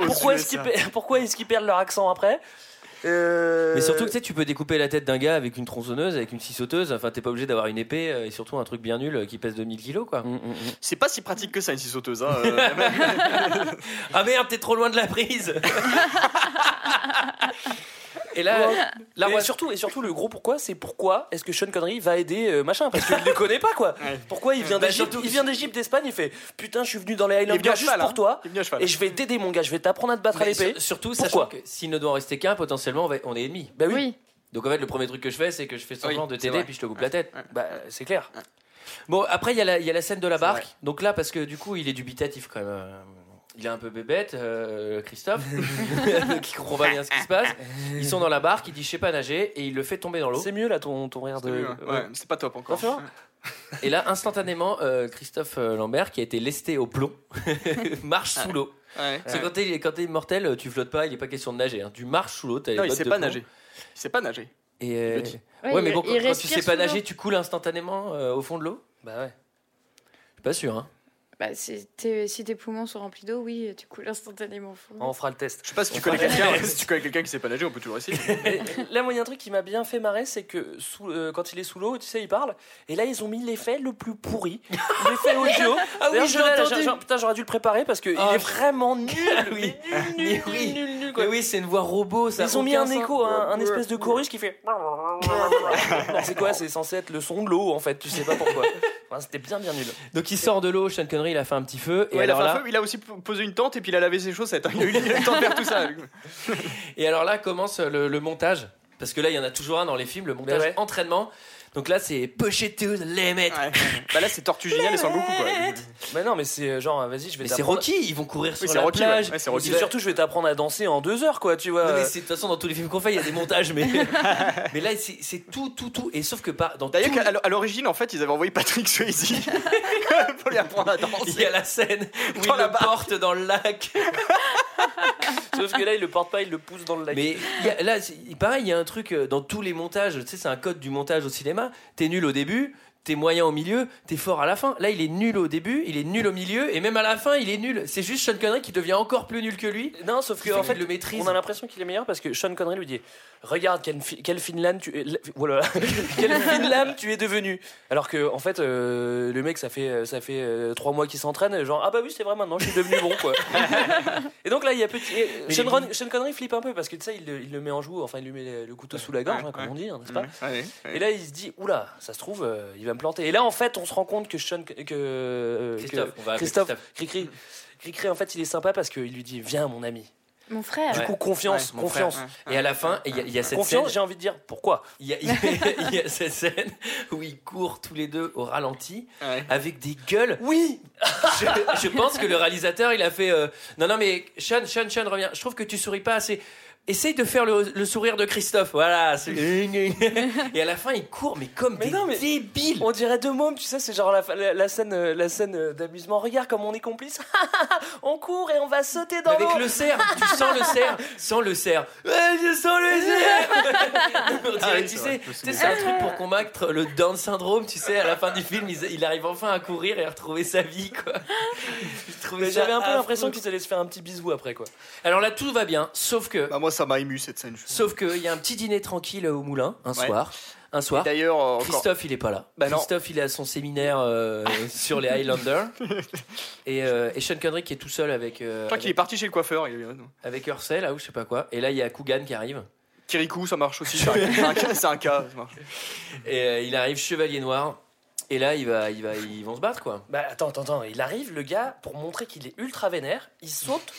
Pourquoi est-ce qu'ils USA. per- pourquoi est-ce qu'ils perdent leur accent après? Euh, Mais surtout que tu sais, tu peux découper la tête d'un gars avec une tronçonneuse, avec une scie sauteuse. Enfin, t'es pas obligé d'avoir une épée euh, et surtout un truc bien nul euh, qui pèse 2000 kilos, quoi. Mm, mm, mm. C'est pas si pratique que ça, une scie sauteuse. Hein. euh, Ah merde, t'es trop loin de la prise Et là, surtout, et surtout, le gros pourquoi, c'est pourquoi est-ce que Sean Connery va aider euh, machin Parce qu'il ne connaît pas quoi. Ouais. Pourquoi il vient Bah, d'Égypte Il vient d'Égypte, d'Espagne, il fait Putain, je suis venu dans les à juste cheval. pour hein. toi. Et je vais t'aider, mon gars. Je vais t'apprendre à te battre à l'épée. sur- surtout, Pourquoi sachant que s'il ne doit en rester qu'un, potentiellement, on, va- on est ennemis. Bah oui. Oui. Donc en fait, le premier truc que je fais, c'est que je fais semblant Oui, de t'aider puis je te coupe la tête. Bah, c'est clair. Bon, après, il y, a la- il y a la scène de la barque. Donc là, parce que du coup, il est dubitatif quand même. Il est un peu bébête, euh, Christophe, qui comprend pas bien ce qui se passe. Ils sont dans la barque, il dit je sais pas nager et il le fait tomber dans l'eau. C'est mieux là ton, ton rire C'est de. mieux, hein. Ouais, c'est pas top encore. Et là, instantanément, euh, Christophe euh, Lambert, qui a été lesté au plomb, marche sous l'eau. Ouais. Parce que quand t'es, quand t'es immortel, tu flottes pas, il est pas question de nager. hein. Tu marches sous l'eau, t'as les Non, il sait pas plomb. nager. Il sait pas nager. Et euh. Ouais, mais bon, quand, quand tu sais pas nager, tu coules instantanément euh, au fond de l'eau Bah ouais. Je suis pas sûr. Hein. Bah, si, tes, si tes poumons sont remplis d'eau, oui, tu coules instantanément fond. On fera le test. Je sais pas si tu connais quelqu'un. si tu connais quelqu'un qui sait pas nager, on peut toujours essayer. Là, moi, il y a un truc qui m'a bien fait marrer, c'est que sous, euh, quand il est sous l'eau, tu sais, il parle. Et là, ils ont mis l'effet le plus pourri. L'effet audio. Ah oui, je l'ai- Putain, j'aurais dû le préparer parce qu'il Ah, est vraiment nul. oui. Mais nul, nul, Mais oui. nul, nul, nul, quoi. Mais oui, c'est une voix robot. Ça Ils ont mis un écho, un, un espèce de chorus qui fait. c'est quoi C'est censé être le son de l'eau en fait, tu sais pas pourquoi. Enfin, C'était bien bien nul. Donc il sort de l'eau, Sean Connery, il a fait un petit feu. Et Ouais, il, a alors fait un là, feu, il a aussi posé une tente et puis il a lavé ses chaussettes. hein. Il a eu il a eu le temps de faire tout ça. Et alors là commence le, le montage. Parce que là, il y en a toujours un dans les films, le montage ouais. entraînement. Donc là, c'est push it to the limit. Ouais. Bah là, c'est Tortue Géniale et Son Goku quoi. Mais non, mais c'est euh, genre, vas-y, je vais Mais c'est t'apprendre. Rocky, ils vont courir sur c'est la Rocky, plage. ouais. Ouais, c'est Rocky. Vont- surtout, je vais t'apprendre à danser en deux heures, quoi, tu vois. Non, mais c'est- de toute façon, dans tous les films qu'on fait, il y a des montages, mais, mais là, c'est c'est tout, tout, tout. Et sauf que par, dans D'ailleurs, tous qu'à- à l'origine, en fait, ils avaient envoyé Patrick Swayze pour lui apprendre à les- il danser. y a la scène où Dans il la le barque. porte dans le lac. Sauf que là, il le porte pas, il le pousse dans le lac. Mais là, pareil, il y a un truc euh, dans tous les montages. Tu sais, c'est un code du montage au cinéma. T'es nul au début. T'es moyen au milieu, t'es fort à la fin. Là, il est nul au début, il est nul au milieu, et même à la fin, il est nul. C'est juste Sean Connery qui devient encore plus nul que lui. Non, sauf que en fait, le maîtrise. on a l'impression qu'il est meilleur parce que Sean Connery lui dit Regarde quelle, fi- quelle fine lame tu es. Voilà. quelle fine lame tu es devenu. Alors que, en fait, euh, le mec, ça fait, ça fait euh, trois mois qu'il s'entraîne, genre Ah bah oui, c'est vrai, maintenant je suis devenu bon, quoi. et donc là, il y a petit. Sean, les- Ron- Sean Connery flippe un peu parce que tu sais, il, le- il le met en joue, enfin, il lui met le, le couteau sous la gorge, Ouais, hein, comme ouais. on dit, hein, n'est-ce pas Ouais, ouais. Et là, il se dit Oula, ça se trouve, euh, il va me planter. Et là, en fait, on se rend compte que Sean. Que, euh, Christophe, que- on va Christophe. Cricri, Cricri, en fait, il est sympa parce qu'il lui dit Viens, mon ami. Mon frère. Du Ouais. coup, confiance, confiance. frère. Et à la fin, il y, a- il y a cette Confiance, scène. j'ai envie de dire pourquoi? Il y, a, y y cette scène où ils courent tous les deux au ralenti Ouais. avec des gueules. Oui Je, je pense que le réalisateur, il a fait euh, Non, non, mais Sean, Sean, Sean, reviens. Je trouve que tu souris pas assez. Essaye de faire le, le sourire de Christophe. Voilà. c'est- Et à la fin, ils courent, mais comme Mais des non, mais- débiles. On dirait deux mômes, tu sais, c'est genre la, la- la scène, euh, la scène euh, d'amusement. Regarde comme on est complices. on court et on va sauter dans Avec l'eau. le cerf, tu sens le cerf, sans le cerf. Ouais, je sens le cerf. On dirait, Ah oui, tu c'est sais, tu c'est un truc pour combattre le Down syndrome. Tu sais, à la fin du film, il, il arrive enfin à courir et à retrouver sa vie, quoi. J'avais un peu l'impression qu'ils allaient se faire un petit bisou après, quoi. Alors là, tout va bien, sauf que, Bah, moi, ça m'a ému cette scène. sauf que, il y a un petit dîner tranquille au moulin un Ouais. soir, un soir. D'ailleurs, euh, encore- Christophe, il est pas là. Bah non. Christophe, il est à son séminaire euh, sur les Highlanders. Et, euh, et Sean Connery qui est tout seul avec, euh, je crois qu'il est parti chez le coiffeur. Il est... avec Ursel, là, ou je sais pas quoi. Et là, il y a Coogan qui arrive. Kirikou, ça marche aussi. C'est un, un cas, c'est un cas, ça marche. Et euh, il arrive chevalier noir. Et là, il va, il va, ils vont se battre, quoi. Bah attends, attends, attends. Il arrive, le gars, pour montrer qu'il est ultra vénère, il saute.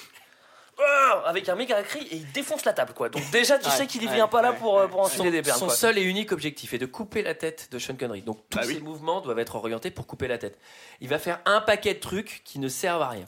Ah avec un méga cri et il défonce la table quoi. Donc déjà tu Ouais, sais qu'il y ouais, vient pas là pour, euh, ouais. pour Son, enfiler des perles son quoi. seul et unique objectif est de couper la tête de Sean Connery. Donc tous Bah oui. ses mouvements doivent être orientés pour couper la tête. Il va faire un paquet de trucs qui ne servent à rien.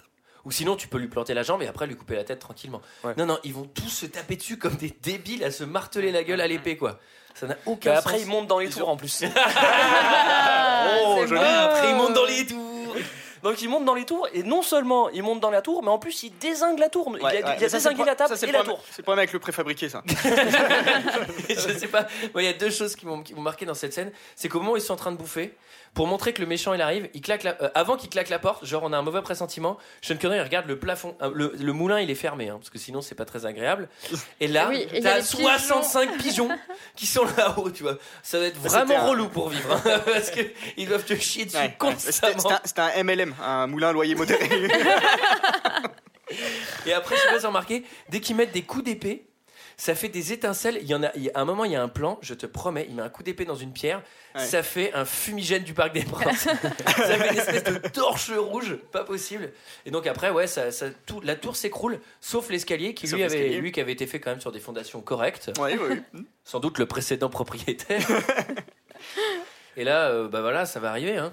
Ou sinon, tu peux lui planter la jambe et après lui couper la tête tranquillement. Ouais. Non, non, ils vont tous se taper dessus comme des débiles à se marteler la gueule à l'épée, quoi. Ça n'a aucun Bah, sens. après il monte dans les tours en plus. Oh, joli. Après, il monte dans les tours. Donc il monte dans les tours et non seulement il monte dans la tour mais en plus il désingue la tour. Il Ouais, a, il a ouais, ça, c'est désingué la table ça, et la tour. C'est problème avec le préfabriqué, ça. je sais pas. Moi, il y a deux choses qui m'ont qui m'ont marqué dans cette scène. C'est qu'au moment où ils sont en train de bouffer, pour montrer que le méchant il arrive, il claque la- euh, avant qu'il claque la porte, genre on a un mauvais pressentiment. Sean Connery il regarde le plafond, euh, le, le moulin il est fermé, hein, parce que sinon c'est pas très agréable. Et là, Oui, et il y a t'as les pigeons. 65 pigeons qui sont là-haut, tu vois. Ça va être C'était vraiment un- relou pour vivre, hein, parce que ils doivent te chier dessus Ouais, constamment. c'était un, MLM, un moulin à loyer modéré. Et après, je sais pas si remarqué, dès qu'ils mettent des coups d'épée, ça fait des étincelles. Il y en a, il y a- à un moment, il y a un plan, je te promets, il met un coup d'épée dans une pierre, Ouais. ça fait un fumigène du Parc des Princes. ça fait une espèce de torche rouge, pas possible. Et donc après, ouais, ça, ça- tout, la tour s'écroule, sauf l'escalier qui Sauf lui avait, lui qui avait été fait quand même sur des fondations correctes. Ouais, ouais, ouais. Sans doute le précédent propriétaire. Et là, euh, bah voilà, ça va arriver. Hein.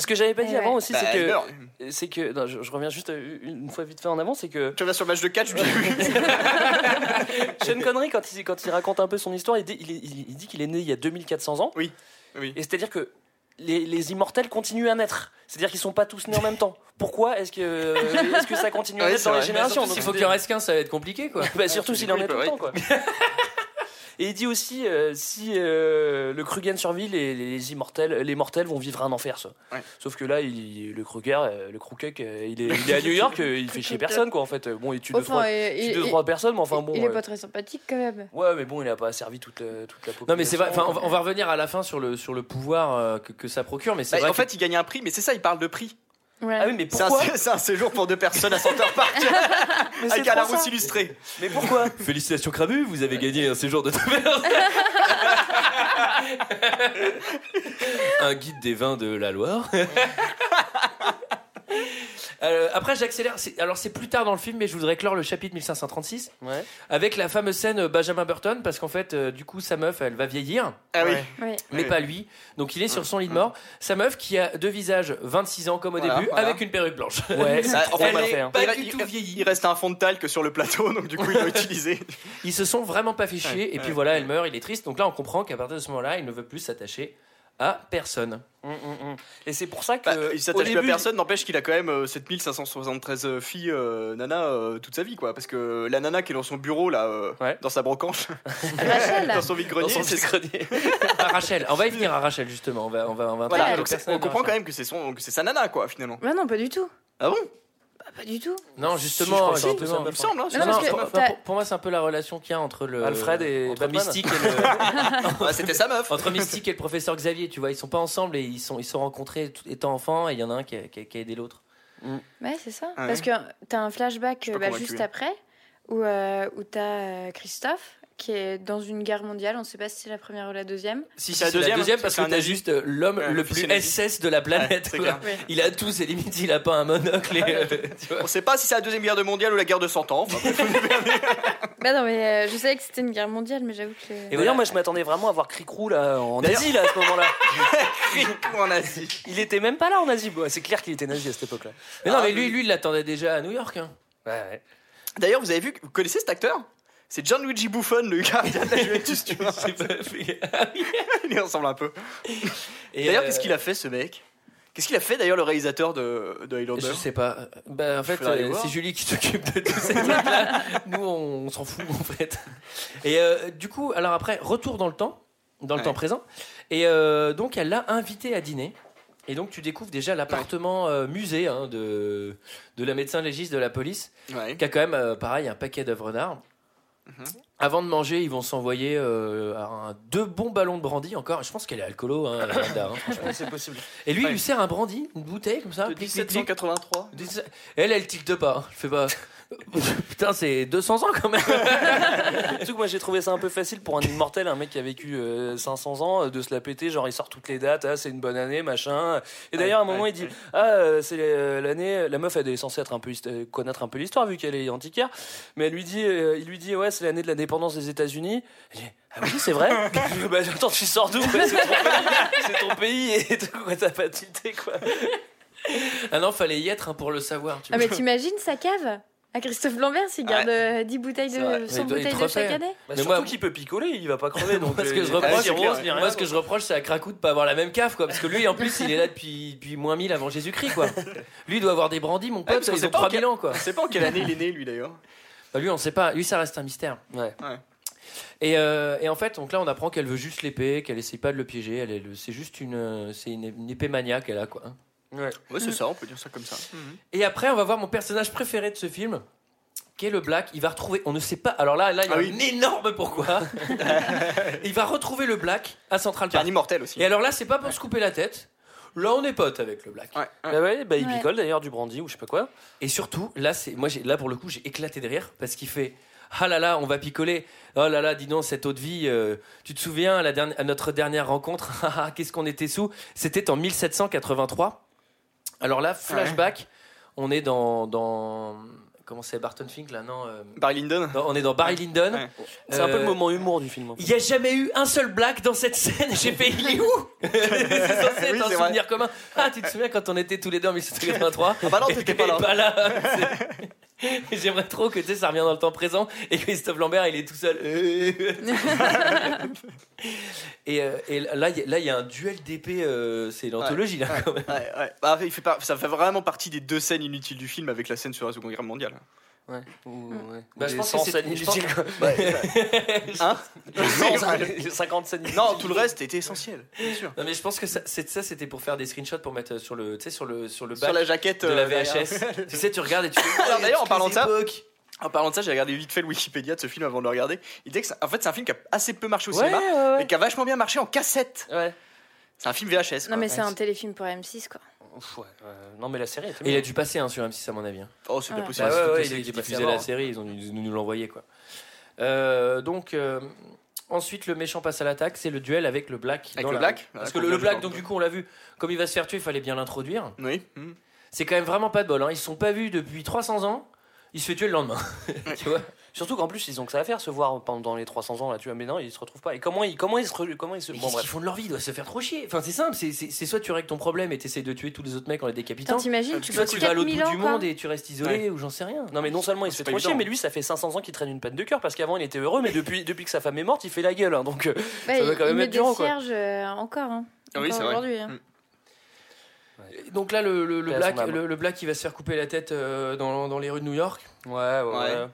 Ce que j'avais pas Eh dit ouais. avant aussi Bah, c'est il que c'est que non, je, je reviens juste euh, une fois vite fait en avant c'est que Tu vas sur le match de catch, Sean Connery quand il quand il raconte un peu son histoire il dit il, est- il- il dit qu'il est né il y a 2400 ans Oui. Oui. et c'est à dire que les, les immortels continuent à naître. C'est-à-dire qu'ils sont pas tous nés en même temps. Pourquoi est-ce que, est-ce que ça continue à Ouais, naître c'est dans les vrai. générations? S'il faut qu'il en reste qu'un, ça va être compliqué, quoi. Bah, surtout s'il en est tout le temps, quoi. Et il dit aussi, euh, si euh, le Krugen survit, les, les immortels, les mortels vont vivre un enfer, ça. Ouais. Sauf que là, il, le Kruger, euh, le Krukek, il est, il est à New York, il fait chier personne, quoi, en fait. Bon, il tue deux, Enfin, trois, il- tue il- deux, il- trois personnes, mais enfin bon. il est pas très sympathique quand même. Ouais, mais bon, il a pas servi toute la, toute la population. Non mais c'est vrai, enfin, on, va, revenir à la fin sur le, sur le pouvoir que, que ça procure, mais c'est Bah, vrai en que- fait, il gagne un prix, mais c'est ça, il parle de prix. Ouais. Ah oui, mais C'est un, pourquoi c'est un séjour pour deux personnes à Center Park avec un trop Larousse ça. illustré. Mais pourquoi Félicitations Crabu, vous avez gagné un séjour de taverne. un guide des vins de la Loire. Euh, après, j'accélère. C'est- Alors, c'est plus tard dans le film, mais je voudrais clore le chapitre 1536 Ouais. avec la fameuse scène euh, Benjamin Burton, parce qu'en fait, euh, du coup, sa meuf, elle va vieillir, Ah oui. Ouais. Mais pas lui. Donc, il est sur son lit de mort. Sa meuf, qui a deux visages, 26 ans comme au Voilà, début, voilà. avec une perruque blanche. Ouais, c'est Ah, trop enfin, mal elle fait. est hein. pas il, du il- tout il- vieilli. il reste un fond de talc sur le plateau, donc du coup, il l'a utilisé. Ils se sont vraiment pas fait chier. Ouais, et puis ouais, voilà, elle meurt, il est triste. Donc là, on comprend qu'à partir de ce moment-là, il ne veut plus s'attacher à personne. Hum, hum, hum. Et c'est pour ça que. Bah, il au s'attache plus à début, personne, n'empêche qu'il a quand même euh, 7573 filles euh, nana euh, toute sa vie, quoi. Parce que la nana qui est dans son bureau, là, euh, Ouais. dans sa brocante, Rachel, dans son vide-grenier. À Rachel, on va y venir à Rachel justement. On va, on va, on va Voilà, parler donc du c'est- personnage on de comprend quand même que c'est son, que c'est sa nana, quoi, finalement. Bah non, pas du tout. Ah bon? Pas du tout. Non, justement, si, justement. Il me semble, hein, Non, Non, que pour, moi, c'est un peu la relation qu'il y a entre le Alfred et entre. Mystique et le, Ah, C'était sa meuf. entre Mystique et le professeur Xavier. Tu vois, ils sont pas ensemble et ils sont ils se sont rencontrés tout- étant enfants et il y en a un qui a, qui a- qui a aidé l'autre. Ouais, c'est ça. Ouais. Parce que t'as un flashback bah, juste après où, euh, où t'as euh, Christophe qui est dans une guerre mondiale. On sait pas si c'est la première ou la deuxième. Si, c'est la deuxième, deuxième c'est parce que t'as juste euh, l'homme Ouais, le plus nazi. SS de la planète. Ouais. Il a tout, c'est limite, il a pas un monocle. Et, euh, tu vois. On sait pas si c'est la deuxième guerre mondiale ou la guerre de 100 ans. Enfin, Bah non, mais euh, je savais que c'était une guerre mondiale, mais j'avoue que. Et Et d'ailleurs, voilà. moi, je m'attendais vraiment à voir Cricrou là en Asie là à ce moment-là. en Asie. Il était même pas là en Asie. Bon, c'est clair qu'il était nazi à cette époque-là. Mais non, Ah, mais lui, oui. lui, il l'attendait déjà à New York. hein. Ouais, ouais. D'ailleurs, vous avez vu, vous connaissez cet acteur? C'est Gianluigi Buffon, le gardien de la Juventus, tu vois. Il ressemble un peu. D'ailleurs, euh, qu'est-ce qu'il a fait, ce mec? Qu'est-ce qu'il a fait, d'ailleurs, le réalisateur de, de Highlander Je sais pas. Bah, en fait, euh, c'est Julie qui s'occupe de tous ces trucs-là. Nous, on, on s'en fout, en fait. Et euh, du coup, alors après, retour dans le temps, dans le Ouais. temps présent. Et euh, donc, elle l'a invité à dîner. Et donc, tu découvres déjà l'appartement euh, musée hein, de, de la médecin légiste de la police, Ouais. qui a quand même, euh, pareil, un paquet d'œuvres d'art. Mhm. Avant de manger, ils vont s'envoyer euh, un- deux bons ballons de brandy encore. Je pense qu'elle est alcoolo, hein, la Wanda, hein, c'est possible. Et lui, il Ouais. lui sert un brandy, une bouteille comme ça. De plic, plic, plic. 1783. Elle, elle tilte pas. hein. Elle fait pas. Putain, c'est 200 ans quand même. Surtout que moi j'ai trouvé ça un peu facile pour un immortel, un mec qui a vécu euh, 500 ans, euh, de se la péter, genre il sort toutes les dates, ah, c'est une bonne année, machin. Et d'ailleurs à un moment il dit ah euh, c'est euh, l'année, la meuf elle est censée être un peu hist- euh, connaître un peu l'histoire vu qu'elle est antiquaire, mais elle lui dit, euh, il lui dit ouais c'est l'année de l'indépendance des États-Unis. Ah oui c'est vrai. bah attends tu sors d'où C'est ton pays, c'est ton pays et tout quoi t'as pas tilté quoi. Ah non, fallait y être hein, pour le savoir. Tu Ah, vois. mais t'imagines sa cave? À Christophe Lambert s'il garde euh, 10 bouteilles C'est vrai. de, Il 100 doit- il bouteilles te de chaque année Bah, Mais surtout moi- qu'il peut picoler, il va pas crever donc. Moi, ce que euh, je reproche, moi, ce que je reproche, c'est à Krakow de pas avoir la même cave, quoi. Parce que lui, en plus, il est là depuis, depuis moins 1000 avant Jésus-Christ, quoi. Lui, il doit avoir des brandis, mon Ouais, pote. parce qu'on ils ont pas en 3000 quel- ans, quoi. On sait pas en quelle année il est né, lui, d'ailleurs. Bah, lui, on sait pas. Lui, ça reste un mystère. Ouais. Et, euh, et en fait, donc là, on apprend qu'elle veut juste l'épée, qu'elle essaye pas de le piéger. Elle est le- c'est juste une, euh, c'est une, une épée maniaque, elle a, quoi. Ouais. Ouais, c'est ça, on peut dire ça comme ça. Et après, on va voir mon personnage préféré de ce film, qui est le Black. Il va retrouver, on ne sait pas. Alors là, là, il y a Ah oui. un énorme pourquoi. il va retrouver le Black à Central Qui est un Park. immortel aussi. Et alors là, c'est pas pour se couper la tête. Là, on est potes avec le Black. Ouais. Bah ouais, bah il Ouais. picole d'ailleurs du brandy ou je sais pas quoi. Et surtout, là, c'est moi, j'ai- là pour le coup, j'ai éclaté de rire parce qu'il fait. Ah là là, on va picoler. Oh là là, dis donc, cette eau de vie. euh, tu te souviens à, la dernière, à notre dernière rencontre Ah, ah, Qu'est-ce qu'on était sous? C'était en 1783. Alors là, flashback. On est dans, dans comment c'est Barton Fink là Non, euh, Barry Lyndon. non, on est dans Barry Lyndon. Ouais. C'est un peu Euh, le moment humour du film. en fait. Il n'y a jamais eu un seul black dans cette scène. J'ai fait, il est où? C'est censé être un souvenir commun. Ah, tu te souviens quand on était tous les deux en 1783 Ah bah non, t'étais pas est là. J'aimerais trop que tu sais, ça revient dans le temps présent et Christophe Lambert il est tout seul. et, euh, et là, il y a- là, il y a un duel d'épée. euh, c'est l'anthologie là quand même. Ouais, ouais. Bah, il fait pas- ça fait vraiment partie des deux scènes inutiles du film avec la scène sur la Seconde Guerre mondiale. Ouais. Ou- ouais. Bah, je pense que 100 c'est- je pense- quoi. Hein Les 50 scènes. Non, tout le reste était essentiel, bien sûr. Non mais je pense que ça, c'était pour faire des screenshots pour mettre sur le, tu sais, sur le, sur le Sur bac la jaquette de la euh. VHS. tu sais, tu regardes et tu. Alors, d'ailleurs, en parlant de ça. En parlant de ça, j'ai regardé vite fait le Wikipédia de ce film avant de le regarder. Il disait que c'est- en fait, c'est un film qui a assez peu marché au Ouais, cinéma, ouais, mais qui a vachement bien marché en cassette. ouais. C'est un film VHS. Non, quoi. mais c'est un téléfilm pour M6, quoi. Ouf, ouais, ouais. Non, mais la série était Et il bien. a dû passer hein, sur M6 à mon avis. hein. Oh, c'est pas Ouais. possible. Bah, ouais, ouais, il avant, la série, ils ont dû nous, nous l'envoyer quoi. Euh, donc euh, ensuite le méchant passe à l'attaque, c'est le duel avec le Black. Avec dans le la- Black Parce Ah, que le, Black, donc du coup on l'a vu, comme il va se faire tuer, il fallait bien l'introduire. Oui. hmm. C'est quand même vraiment pas de bol. Hein. Ils se sont pas vus depuis 300 ans. Il se fait tuer le lendemain. tu vois? Surtout qu'en plus, ils ont que ça à faire, se voir pendant les 300 ans là, tu vois. Mais non, ils se retrouvent pas. Et comment ils, comment ils se, re- comment ils se. Bon, bref. qu'ils font de leur vie? Ils doivent se faire trop chier. Enfin c'est simple. C'est, soit tu règles ton problème et t'essayes de tuer tous les autres mecs en les décapitant. T'imagines, tu Soit tu vas à l'autre 4000 bout du monde et tu restes isolé ou j'en sais rien. Non mais non seulement il se fait trop chier, mais lui ça fait 500 ans qu'il traîne une peine de cœur parce qu'avant il était heureux, mais depuis, depuis que sa femme est morte, il fait la gueule. hein, donc euh, Ça doit quand même être des dur, quoi. euh, encore. Hein. Ah oui, Encore c'est vrai. aujourd'hui. hein. Mm. Donc là, le, le, black, le, le black, il va se faire couper la tête euh, dans, dans les rues de New York. Ouais, ouais, Ouais. ouais.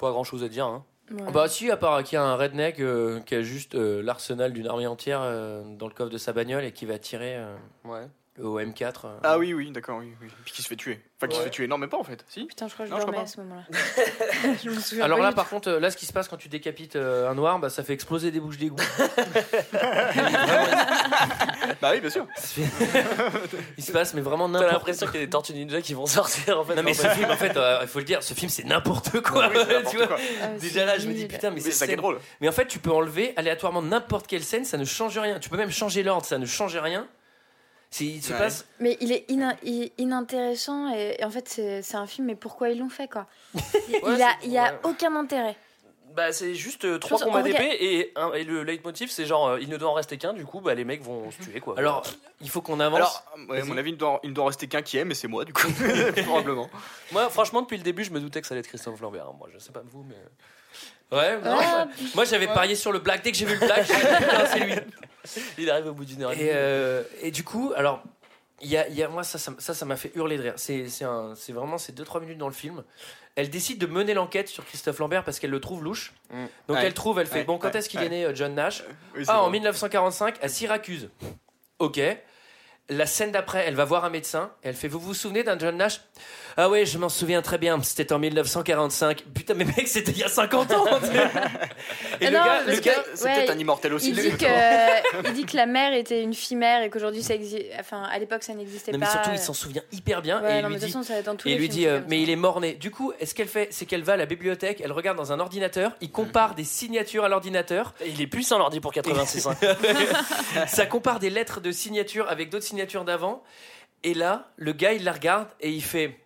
Pas grand chose à dire. Hein. Ouais. Bah si, à part qu'il y a un redneck euh, qui a juste euh, l'arsenal d'une armée entière euh, dans le coffre de sa bagnole et qui va tirer euh, Ouais. Au M4. euh. Ah oui, oui, d'accord, oui, oui. Puis qui se fait tuer. Enfin, qui se fait tuer. Non, mais pas en fait. Si Putain, je crois que je Non, dormais pas. à ce moment-là. je me souviens Alors pas là, par contre, euh, là, ce qui se passe quand tu décapites euh, un noir, bah, ça fait exploser des bouches d'égout. Bah oui, bien sûr. il se passe, mais vraiment T'as n'importe l'impression qu'il y a des tortues ninja qui vont sortir en fait. Non mais ce film, en fait, euh, il faut le dire, ce film c'est n'importe quoi. Oui, c'est n'importe tu vois. quoi. Ah, Déjà là, je me dis putain, mais c'est c'est ça qui est scène- drôle. Mais en fait, tu peux enlever aléatoirement n'importe quelle scène, ça ne change rien. Tu peux même changer l'ordre, ça ne change rien. C'est- Il se Ouais. passe. Mais il est inintéressant et, et en fait c'est un film mais pourquoi ils l'ont fait quoi? Il, Ouais, il a, il y a ouais. aucun intérêt. Bah c'est juste euh, trois combats d'épée et, un- et le leitmotiv c'est genre euh, il ne doit en rester qu'un du coup bah les mecs vont se tuer quoi. Alors, il faut qu'on avance. Alors, ouais, à mon avis, il ne doit, il ne doit en rester qu'un qui aime, et c'est moi, du coup. Probablement. moi franchement depuis le début je me doutais que ça allait être Christophe Lambert. hein. Moi je sais pas vous mais ouais, non, Ah, moi j'avais parié sur le black. Dès que j'ai vu le black, j'ai dit, putain, c'est lui. il arrive au bout d'une heure et demie. Et, euh, et du coup, alors, il y a, il y a- moi, ça, ça m'a fait hurler de rire. C'est vraiment ces 2-3 minutes dans le film. Elle décide de mener l'enquête sur Christophe Lambert parce qu'elle le trouve louche. Mm. Donc Ouais. elle trouve, elle fait Ouais, Bon, quand ouais, est-ce qu'il ouais. est né, euh, John Nash? Oui, Ah, en drôle. 1945, à Syracuse. Ok. La scène d'après, elle va voir un médecin. Elle fait Vous vous souvenez d'un John Nash? Ah ouais, je m'en souviens très bien. C'était en 1945. Putain, mais mec, c'était il y a 50 ans. Et Ah le gars, que- gars, C'est Ouais, peut-être un immortel aussi. Il dit, que, il dit que la mère était une fille-mère et qu'aujourd'hui ça existe. Enfin, à l'époque ça n'existait non, pas. mais surtout, il s'en souvient hyper bien. Ouais, et il non, lui mais de dit toute façon, ça va être dans tous Et les lui dit, euh, mais il est mort-né. Du coup, ce qu'elle fait, c'est qu'elle va à la bibliothèque, elle regarde dans un ordinateur, il compare des signatures à l'ordinateur, Il est puissant l'ordi pour 86 ans. ça compare des lettres de signature avec d'autres signatures d'avant, et là, le gars, il la regarde et il fait.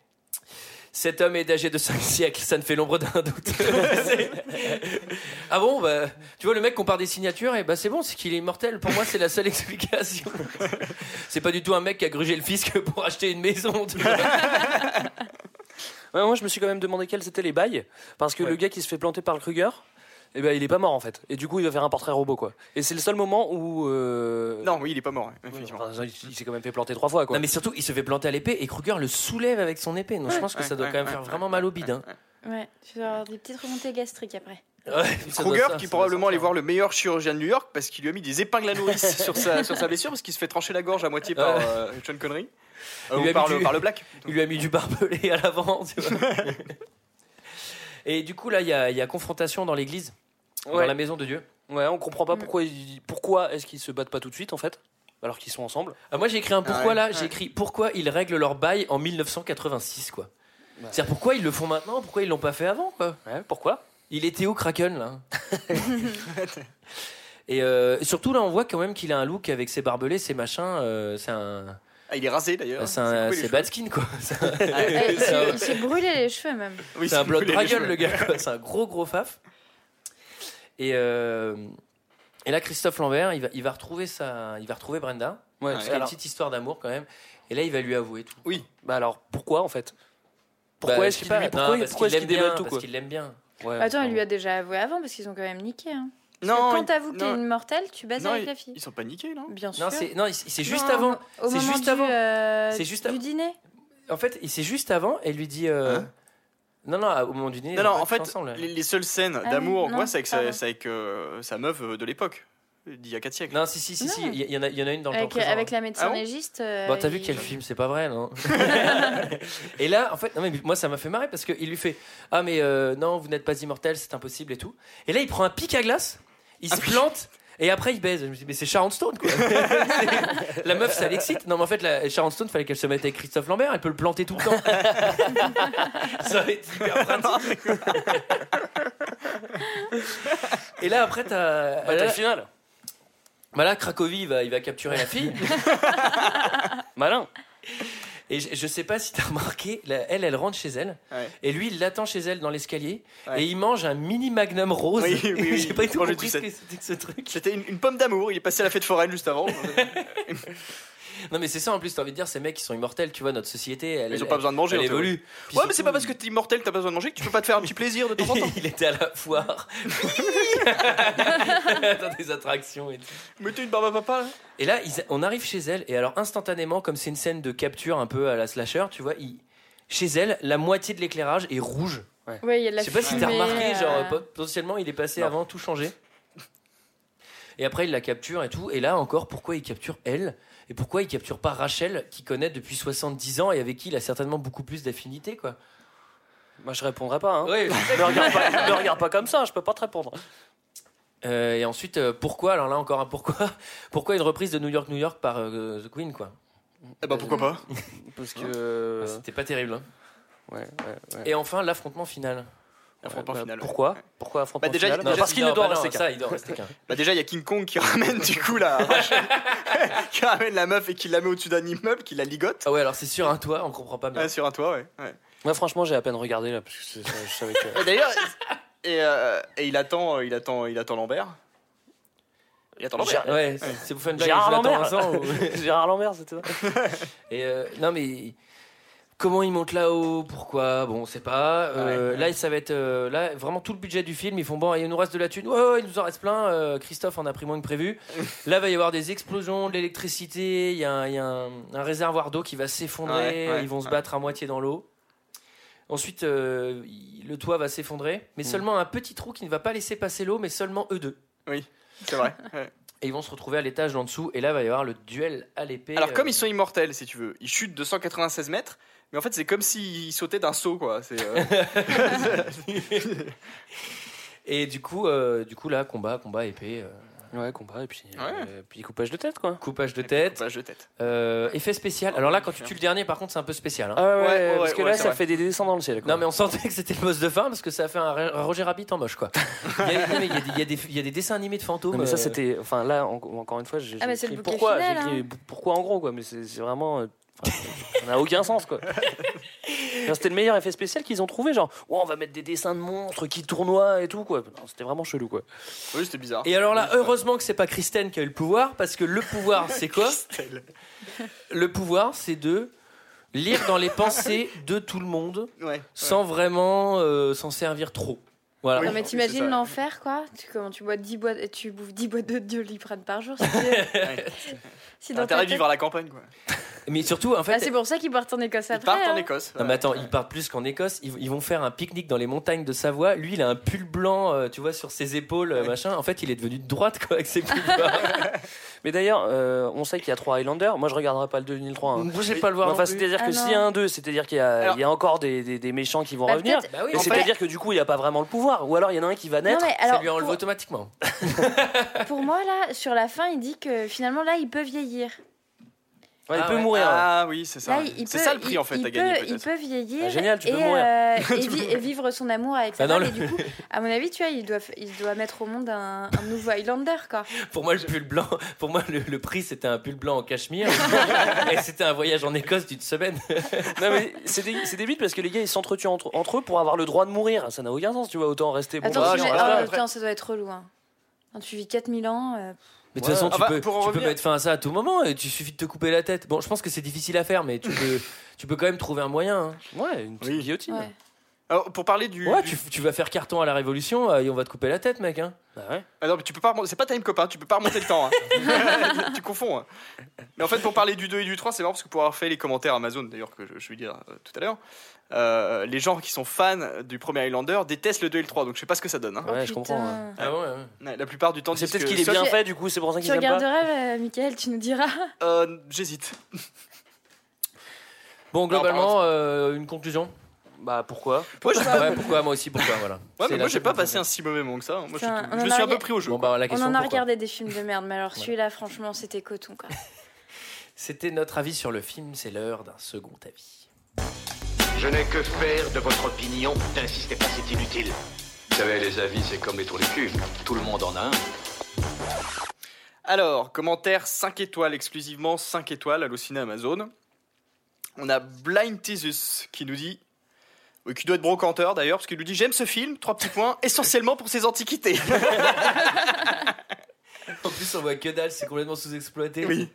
Cet homme est âgé de 5 siècles, ça ne fait l'ombre d'un doute. Ah bon, bah, tu vois, le mec compare des signatures, et bah c'est bon, c'est qu'il est immortel. Pour moi, c'est la seule explication. c'est pas du tout un mec qui a grugé le fisc pour acheter une maison. tu vois. Ouais, moi je me suis quand même demandé quels étaient les bails parce que Ouais. le gars qui se fait planter par le Kruger eh ben, il est pas mort en fait. Et du coup, il va faire un portrait robot quoi. Et c'est le seul moment où. euh, Non, oui, il est pas mort, Oui, effectivement. enfin, il il s'est quand même fait planter trois fois quoi. Non mais surtout, il se fait planter à l'épée et Kruger le soulève avec son épée. Donc je pense que Ouais, ça doit ouais, quand même ouais, faire vraiment mal au bide. hein. Ouais, tu vas avoir des petites remontées gastriques après. Kruger ça, qui probablement allait voir le meilleur chirurgien de New York parce qu'il lui a mis des épingles à nourrice sur sa, sur sa blessure parce qu'il se fait trancher la gorge à moitié par Ouais. euh, Connery. Euh, Il ou lui a par, mis le, du- par le Black. Il lui a mis du barbelé à l'avant. tu vois. et du coup là, il y a, il y a confrontation dans l'église, dans Ouais. la maison de Dieu. Ouais, on comprend pas Mm. pourquoi, ils- pourquoi est-ce qu'ils se battent pas tout de suite en fait, alors qu'ils sont ensemble. Ah, moi j'ai écrit un pourquoi ouais, là, j'ai écrit pourquoi ils règlent leur bail en 1986 quoi. C'est-à-dire pourquoi ils le font maintenant, pourquoi ils l'ont pas fait avant quoi? Ouais, pourquoi? Il était où Kraken là Et euh, surtout là, on voit quand même qu'il a un look avec ses barbelés, ses machins. euh, c'est un, Ah, il est rasé d'ailleurs. c'est un- coupé les c'est bad skin quoi. Un- Eh, il s'est- brûlé les cheveux même. Oui, c'est un blood dragon le gars quoi. C'est un gros gros faf. Et euh, et là Christophe Lambert, il va il va retrouver sa, il va retrouver Brenda. Ouais, Parce qu'il y a une alors, petite histoire d'amour quand même. Et là il va lui avouer tout. Oui. bah alors pourquoi en fait? Pourquoi Bah, est-ce qu'il Non, pourquoi, parce pourquoi qu'il est-ce qu'il l'aime bien, déballe tout parce quoi qu'il l'aime bien. Ouais, Attends, il lui a déjà avoué avant parce qu'ils ont quand même niqué. Hein. Non, Parce que quand il- t'avoues que t'es non, immortel, tu baises non, avec ils- la fille. Ils sont pas niqués, non? Bien sûr. Non, c'est non, c'est juste Non, avant. Au C'est moment juste du, avant. euh, C'est juste du avant. dîner. En fait, c'est juste avant. Elle lui dit. euh, Hein? Non, non, au moment du dîner. Non, non, en fait, ensemble. les, les seules scènes Ah d'amour, non, c'est avec, sa, c'est avec euh, sa meuf euh, de l'époque, d'il y a 4 siècles. Non, si, si, si. Il y, en a, il y en a une dans le temps Avec, présent. avec la médecin Ah bon légiste. euh, Bon, t'as vu il- quel film C'est pas vrai, non Et là, en fait, non, mais moi, ça m'a fait marrer parce qu'il lui fait Ah, mais euh, non, vous n'êtes pas immortel, c'est impossible et tout. Et là, il prend un pic à glace, il se plante. Et après, il baise. Je me dis, mais c'est Sharon Stone, quoi. La meuf, ça l'excite. Non, mais en fait, la, Sharon Stone, fallait qu'elle se mette avec Christophe Lambert. Elle peut le planter tout le temps. ça va être hyper pratique. Et là, après, t'as. Bataille là, finale. bah là, Cracovie, il va, il va capturer la fille. Malin. Et je, je sais pas si t'as remarqué, la- elle, elle rentre chez elle. Ouais. Et lui, il l'attend chez elle dans l'escalier. Ouais. Et il mange un mini magnum rose. Oui, oui, oui. J'ai pas du tout compris ce que c'était que ce truc. C'était une, une pomme d'amour, il est passé à la fête foraine juste avant. Non, mais c'est ça en plus, t'as envie de dire, ces mecs, ils sont immortels, tu vois, notre société, elle, Ils ont pas besoin de manger. elle en évolue. Puis Ouais, mais c'est pas parce que t'es immortel que t'as pas besoin de manger que tu peux pas te faire un petit plaisir de temps en temps. il était à la foire. dans des attractions et tout. Mettez une barbe à papa là. Et là, ils- on arrive chez elle, et alors instantanément, comme c'est une scène de capture un peu à la slasher, tu vois, il- chez elle, la moitié de l'éclairage est rouge. Ouais, il y a de Je la sais pas si t'as fumée, remarqué, euh, genre pot- potentiellement il est passé Non. avant, tout changé. Et après il la capture et tout. Et là encore, pourquoi il capture elle? Et pourquoi il capture pas Rachel, qui connaît depuis 70 ans et avec qui il a certainement beaucoup plus d'affinité, quoi? Moi, je répondrai pas. Hein. Ouais. me, regarde pas me regarde pas comme ça, je peux pas te répondre. Euh, et ensuite, euh, pourquoi? Alors là encore un pourquoi Pourquoi une reprise de New York, New York par euh, The Queen, quoi? Eh ben pourquoi pas? Parce que. euh, C'était pas terrible. hein. ouais, ouais, ouais. Et enfin, l'affrontement final. Affrontement Bah, final. Pourquoi Ouais. Pourquoi affrontement Bah, déjà, final déjà, Parce qu'il ne doit rester ça, qu'un. il doit rester qu'un. Bah déjà il y a King Kong qui ramène du coup la qui ramène la meuf et qui la met au-dessus d'un immeuble, qui la ligote Ah ouais, alors c'est sur un toit, on comprend pas bien. Ouais, sur un toit, ouais. ouais. Moi, franchement, j'ai à peine regardé là, parce que je savais que. Et d'ailleurs, et, euh, et il attend, il attend, il attend Lambert. Il attend Lambert. Ouais, c'est- vous faire une blague, Gérard Lambert Gérard Lambert, c'était ça Et euh, non mais comment ils montent là-haut Pourquoi Bon, on sait pas. Euh, Ouais. Là, ça va être euh, là vraiment tout le budget du film. Ils font bon, il nous reste de la thune. Ouais, ouais, il nous en reste plein. Euh, Christophe en a pris moins que prévu. Là, va y avoir des explosions, de l'électricité. Il y a, un, il y a un- un réservoir d'eau qui va s'effondrer. Ils vont se battre à moitié dans l'eau. Ensuite, le toit va s'effondrer, mais Mm. seulement un petit trou qui ne va pas laisser passer l'eau, mais seulement eux deux. C'est vrai. Et ils vont se retrouver à l'étage en dessous, et là va y avoir le duel à l'épée. Alors comme ils sont immortels, si tu veux, ils chutent de 196 mètres, mais en fait c'est comme s'ils sautaient d'un saut, quoi. C'est, euh, Et du coup, euh, du coup là, combat, combat, épée, euh, Ouais, combat, et puis, Ouais. euh, puis coupage de tête, quoi. coupage de tête, coupage de tête. euh, effet spécial. Alors là, quand tu tues le dernier, par contre, c'est un peu spécial. hein. Ah ouais, Ouais, ouais, parce que ouais, là, c'est ça vrai. fait des dessins dans le ciel. Quoi. Non mais on sentait que c'était le boss de fin parce que ça a fait un, un Roger Rabbit en moche quoi. Il y a, non, mais il y a des- il y a des- il y a des dessins animés de fantômes. Non, mais ça euh, c'était enfin là en- encore une fois j'ai Ah, mais j'ai c'est le écrit bouquet pourquoi final, j'ai écrit hein. pourquoi en gros quoi mais c'est c'est vraiment euh, ça n'a aucun sens quoi c'était le meilleur effet spécial qu'ils ont trouvé genre oh, on va mettre des dessins de monstres qui tournoient et tout quoi c'était vraiment chelou quoi Oui, c'était bizarre. Et alors là, heureusement que c'est pas Kristen qui a eu le pouvoir parce que le pouvoir c'est quoi? Le pouvoir c'est de lire dans les pensées de tout le monde Ouais. sans vraiment euh, s'en servir trop. Voilà. Oui. Non mais t'imagines l'enfer quoi? Tu, comment, tu bois 10 boîtes tu bouffes 10 boîtes de doliprane par jour intérêt de vivre à la campagne, quoi. Mais surtout en fait Ah, c'est pour ça qu'ils partent en Écosse Ils après partent en hein. Écosse. Non mais attends, ils partent plus qu'en Écosse. Ils, ils vont faire un pique-nique dans les montagnes de Savoie. Lui, il a un pull blanc, euh, tu vois, sur ses épaules, euh, machin. En fait, il est devenu de droite quoi avec ses pouvoirs. mais d'ailleurs euh, on sait qu'il y a trois Highlanders moi je regarderai pas le 2003 hein. Moi, j'ai pas le voir. enfin non plus. c'est à dire Ah que non. s'il y a un 2 c'est à dire qu'il y, a- Alors- il y a encore des, des, des méchants qui vont Bah, revenir Bah oui, et en c'est fait, à dire que du coup il y a pas vraiment le pouvoir ou alors il y en a un qui va non naître mais ça alors lui enlève pour, automatiquement. pour moi là sur la fin il dit que finalement là il peut vieillir Ouais, il Ah peut ouais. mourir. Ah oui, c'est ça. là ouais. il C'est peut ça le prix il- en fait il à peut, gagner il peut vieillir Ah, génial, tu et, peux mourir. euh, et, vi- et vivre son amour avec sa Ah non, femme le- et du coup à mon avis tu vois il doit il doit mettre au monde un, un nouveau Highlander quoi Pour moi, le pull blanc, pour moi, le, le prix c'était un pull blanc en cachemire et c'était un voyage en Écosse d'une semaine. non mais c'est dé- c'est débile parce que les gars ils s'entretuent entre, entre eux pour avoir le droit de mourir ça n'a aucun sens tu vois autant rester bon attends bah, oh, là. putain, ça doit être relou hein. Quand tu vis 4000 ans euh, Mais de toute façon, tu, Enfin, peux, pour en tu peux mettre fin à ça à tout moment et tu suffit de te couper la tête. Bon, je pense que c'est difficile à faire, mais tu peux, tu peux quand même trouver un moyen. hein. ouais une petite Oui. guillotine ouais. Alors, pour parler du. Ouais, du- tu, tu vas faire carton à la Révolution euh, et on va te couper la tête, mec. Hein. Bah ouais. Ah non, mais tu peux pas remonter- c'est pas Time Copain, tu peux pas remonter le temps. hein. tu confonds. hein. Mais en fait, pour parler du 2 et du 3, c'est marrant parce que pour avoir fait les commentaires Amazon, d'ailleurs, que je, je vais dire euh, tout à l'heure, euh, les gens qui sont fans du premier Highlander détestent le 2 et le 3, donc je sais pas ce que ça donne. hein. Ouais, Oh, je comprends, putain. Ah ouais, ouais. Ouais, La plupart du temps, c'est peut-être qu'il est bien fait du coup c'est pour ça tu aiment pas regarderas euh, Michael tu nous diras Euh, J'hésite. Bon, globalement, euh, une conclusion. bah pourquoi? Moi, je- Ouais, pourquoi Moi aussi, pourquoi Voilà. Ouais, mais moi, j'ai pas passé un si mauvais moment que ça. Moi, je, me a suis un peu regardé- pris au jeu. Bon, bah, la on en a pourquoi? regardé des films de merde mais alors celui-là franchement c'était coton quoi C'était notre avis sur le film. C'est l'heure d'un second avis. Je n'ai que faire de votre opinion. N'insistez pas, c'est inutile. Vous savez, les avis, c'est comme les trous du cul. Tout le monde en a un. Alors, commentaire 5 étoiles exclusivement, 5 étoiles, Allociné Amazon. On a Blind Thesis qui nous dit. Oui, qui doit être brocanteur d'ailleurs, parce qu'il nous dit J'aime ce film, trois petits points, essentiellement pour ses antiquités. En plus, on voit que dalle, c'est complètement sous-exploité. Oui.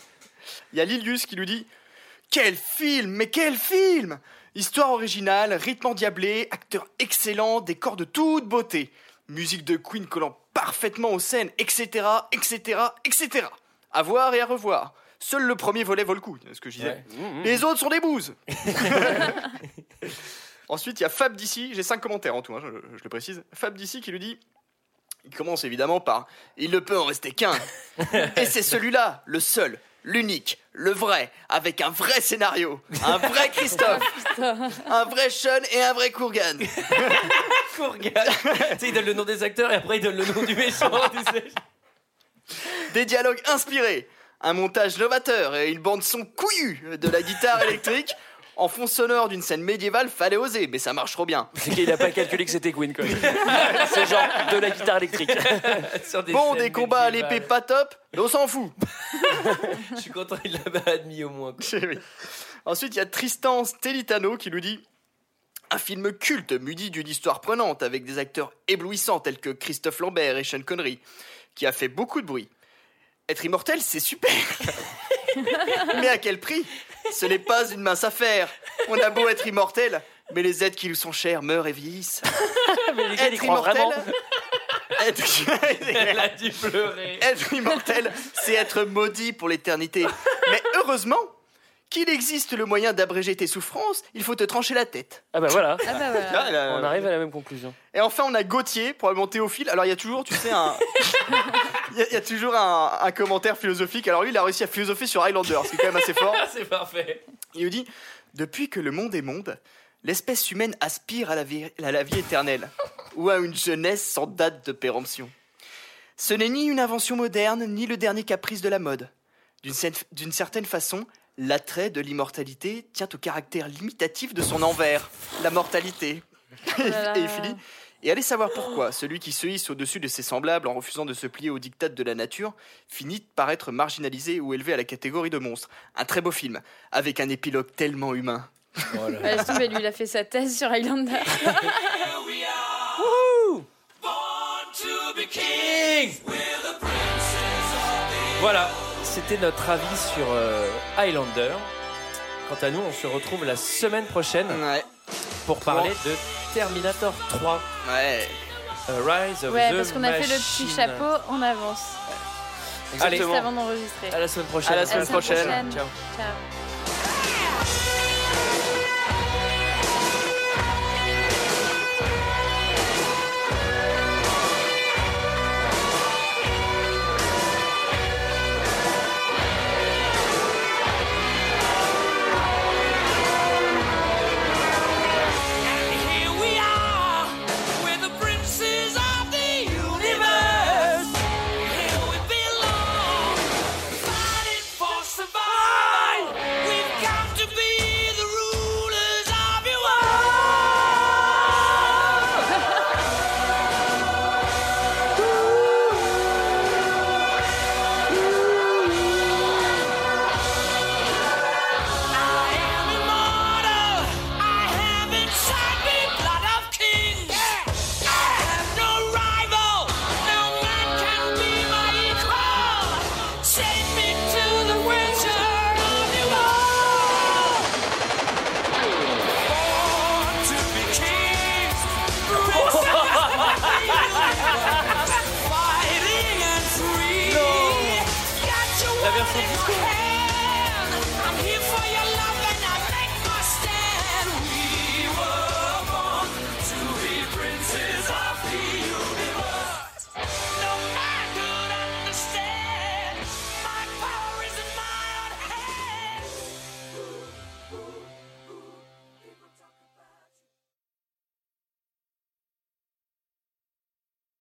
Il y a Lilius qui nous dit Quel film Mais quel film Histoire originale, rythme endiablé, acteur excellent, décor de toute beauté. musique de Queen collant parfaitement aux scènes, etc., etc., etc. À voir et à revoir. Seul le premier volet vaut le coup, c'est ce que je disais. Ouais. Les autres sont des bouses. Ensuite, il y a Fab d'ici, j'ai cinq commentaires en tout, hein, je, je le précise. Fab d'ici qui lui dit il commence évidemment par Il ne peut en rester qu'un. Et c'est celui-là, le seul, l'unique, le vrai, avec un vrai scénario, un vrai Christophe, un vrai Sean et un vrai Kurgan. Courgane. tu sais, il donne le nom des acteurs et après il donne le nom du méchant. tu sais. Des dialogues inspirés, un montage novateur et une bande son couillue de la guitare électrique. En fond sonore d'une scène médiévale, fallait oser, mais ça marche trop bien. C'est qu'il a pas calculé que c'était Queen, quoi. C'est genre de la guitare électrique. Sur des Bon, des combats à l'épée pas top, mais on s'en fout. Je suis content, il l'avait admis au moins. quoi. Oui. Ensuite, il y a Tristan Stelitano qui nous dit un film culte muni d'une histoire prenante avec des acteurs éblouissants tels que Christophe Lambert et Sean Connery, qui a fait beaucoup de bruit. Être immortel, c'est super. mais à quel prix? Ce n'est pas une mince affaire. On a beau être immortel, mais les êtres qui nous sont chers meurent et vieillissent. Mais les gars, Être immortel, être... Elle a dû pleurer. Être immortel, c'est être maudit pour l'éternité. Mais heureusement qu'il existe le moyen d'abréger tes souffrances, il faut te trancher la tête. Ah bah voilà. Ah bah voilà. Ah, là, On arrive à la même conclusion. Et enfin, on a Gauthier, probablement Théophile. Alors, il y a toujours, tu sais, un. Il y, a- il y a toujours un, un commentaire philosophique. Alors, lui, il a réussi à philosopher sur Highlander, ce qui est quand même assez fort. C'est parfait. Il nous dit Depuis que le monde est monde, l'espèce humaine aspire à la, vie, à la vie éternelle, ou à une jeunesse sans date de péremption. Ce n'est ni une invention moderne, ni le dernier caprice de la mode. D'une cer- d'une certaine façon, l'attrait de l'immortalité tient au caractère limitatif de son envers, la mortalité. là. Et il finit. Et allez savoir pourquoi, celui qui se hisse au-dessus de ses semblables en refusant de se plier aux dictats de la nature finit par être marginalisé ou élevé à la catégorie de monstre. Un très beau film, avec un épilogue tellement humain. Voilà. Laisse tomber, lui, il a fait sa thèse sur Highlander. Voilà, c'était notre avis sur euh, Highlander. Quant à nous, on se retrouve la semaine prochaine Ouais, pour parler de Terminator 3, ouais. Rise of Ouais, the parce qu'on a fait le petit Machine. chapeau en avance. Allez, Juste avant d'enregistrer. à la semaine prochaine. À la semaine prochaine. Ciao. Ciao.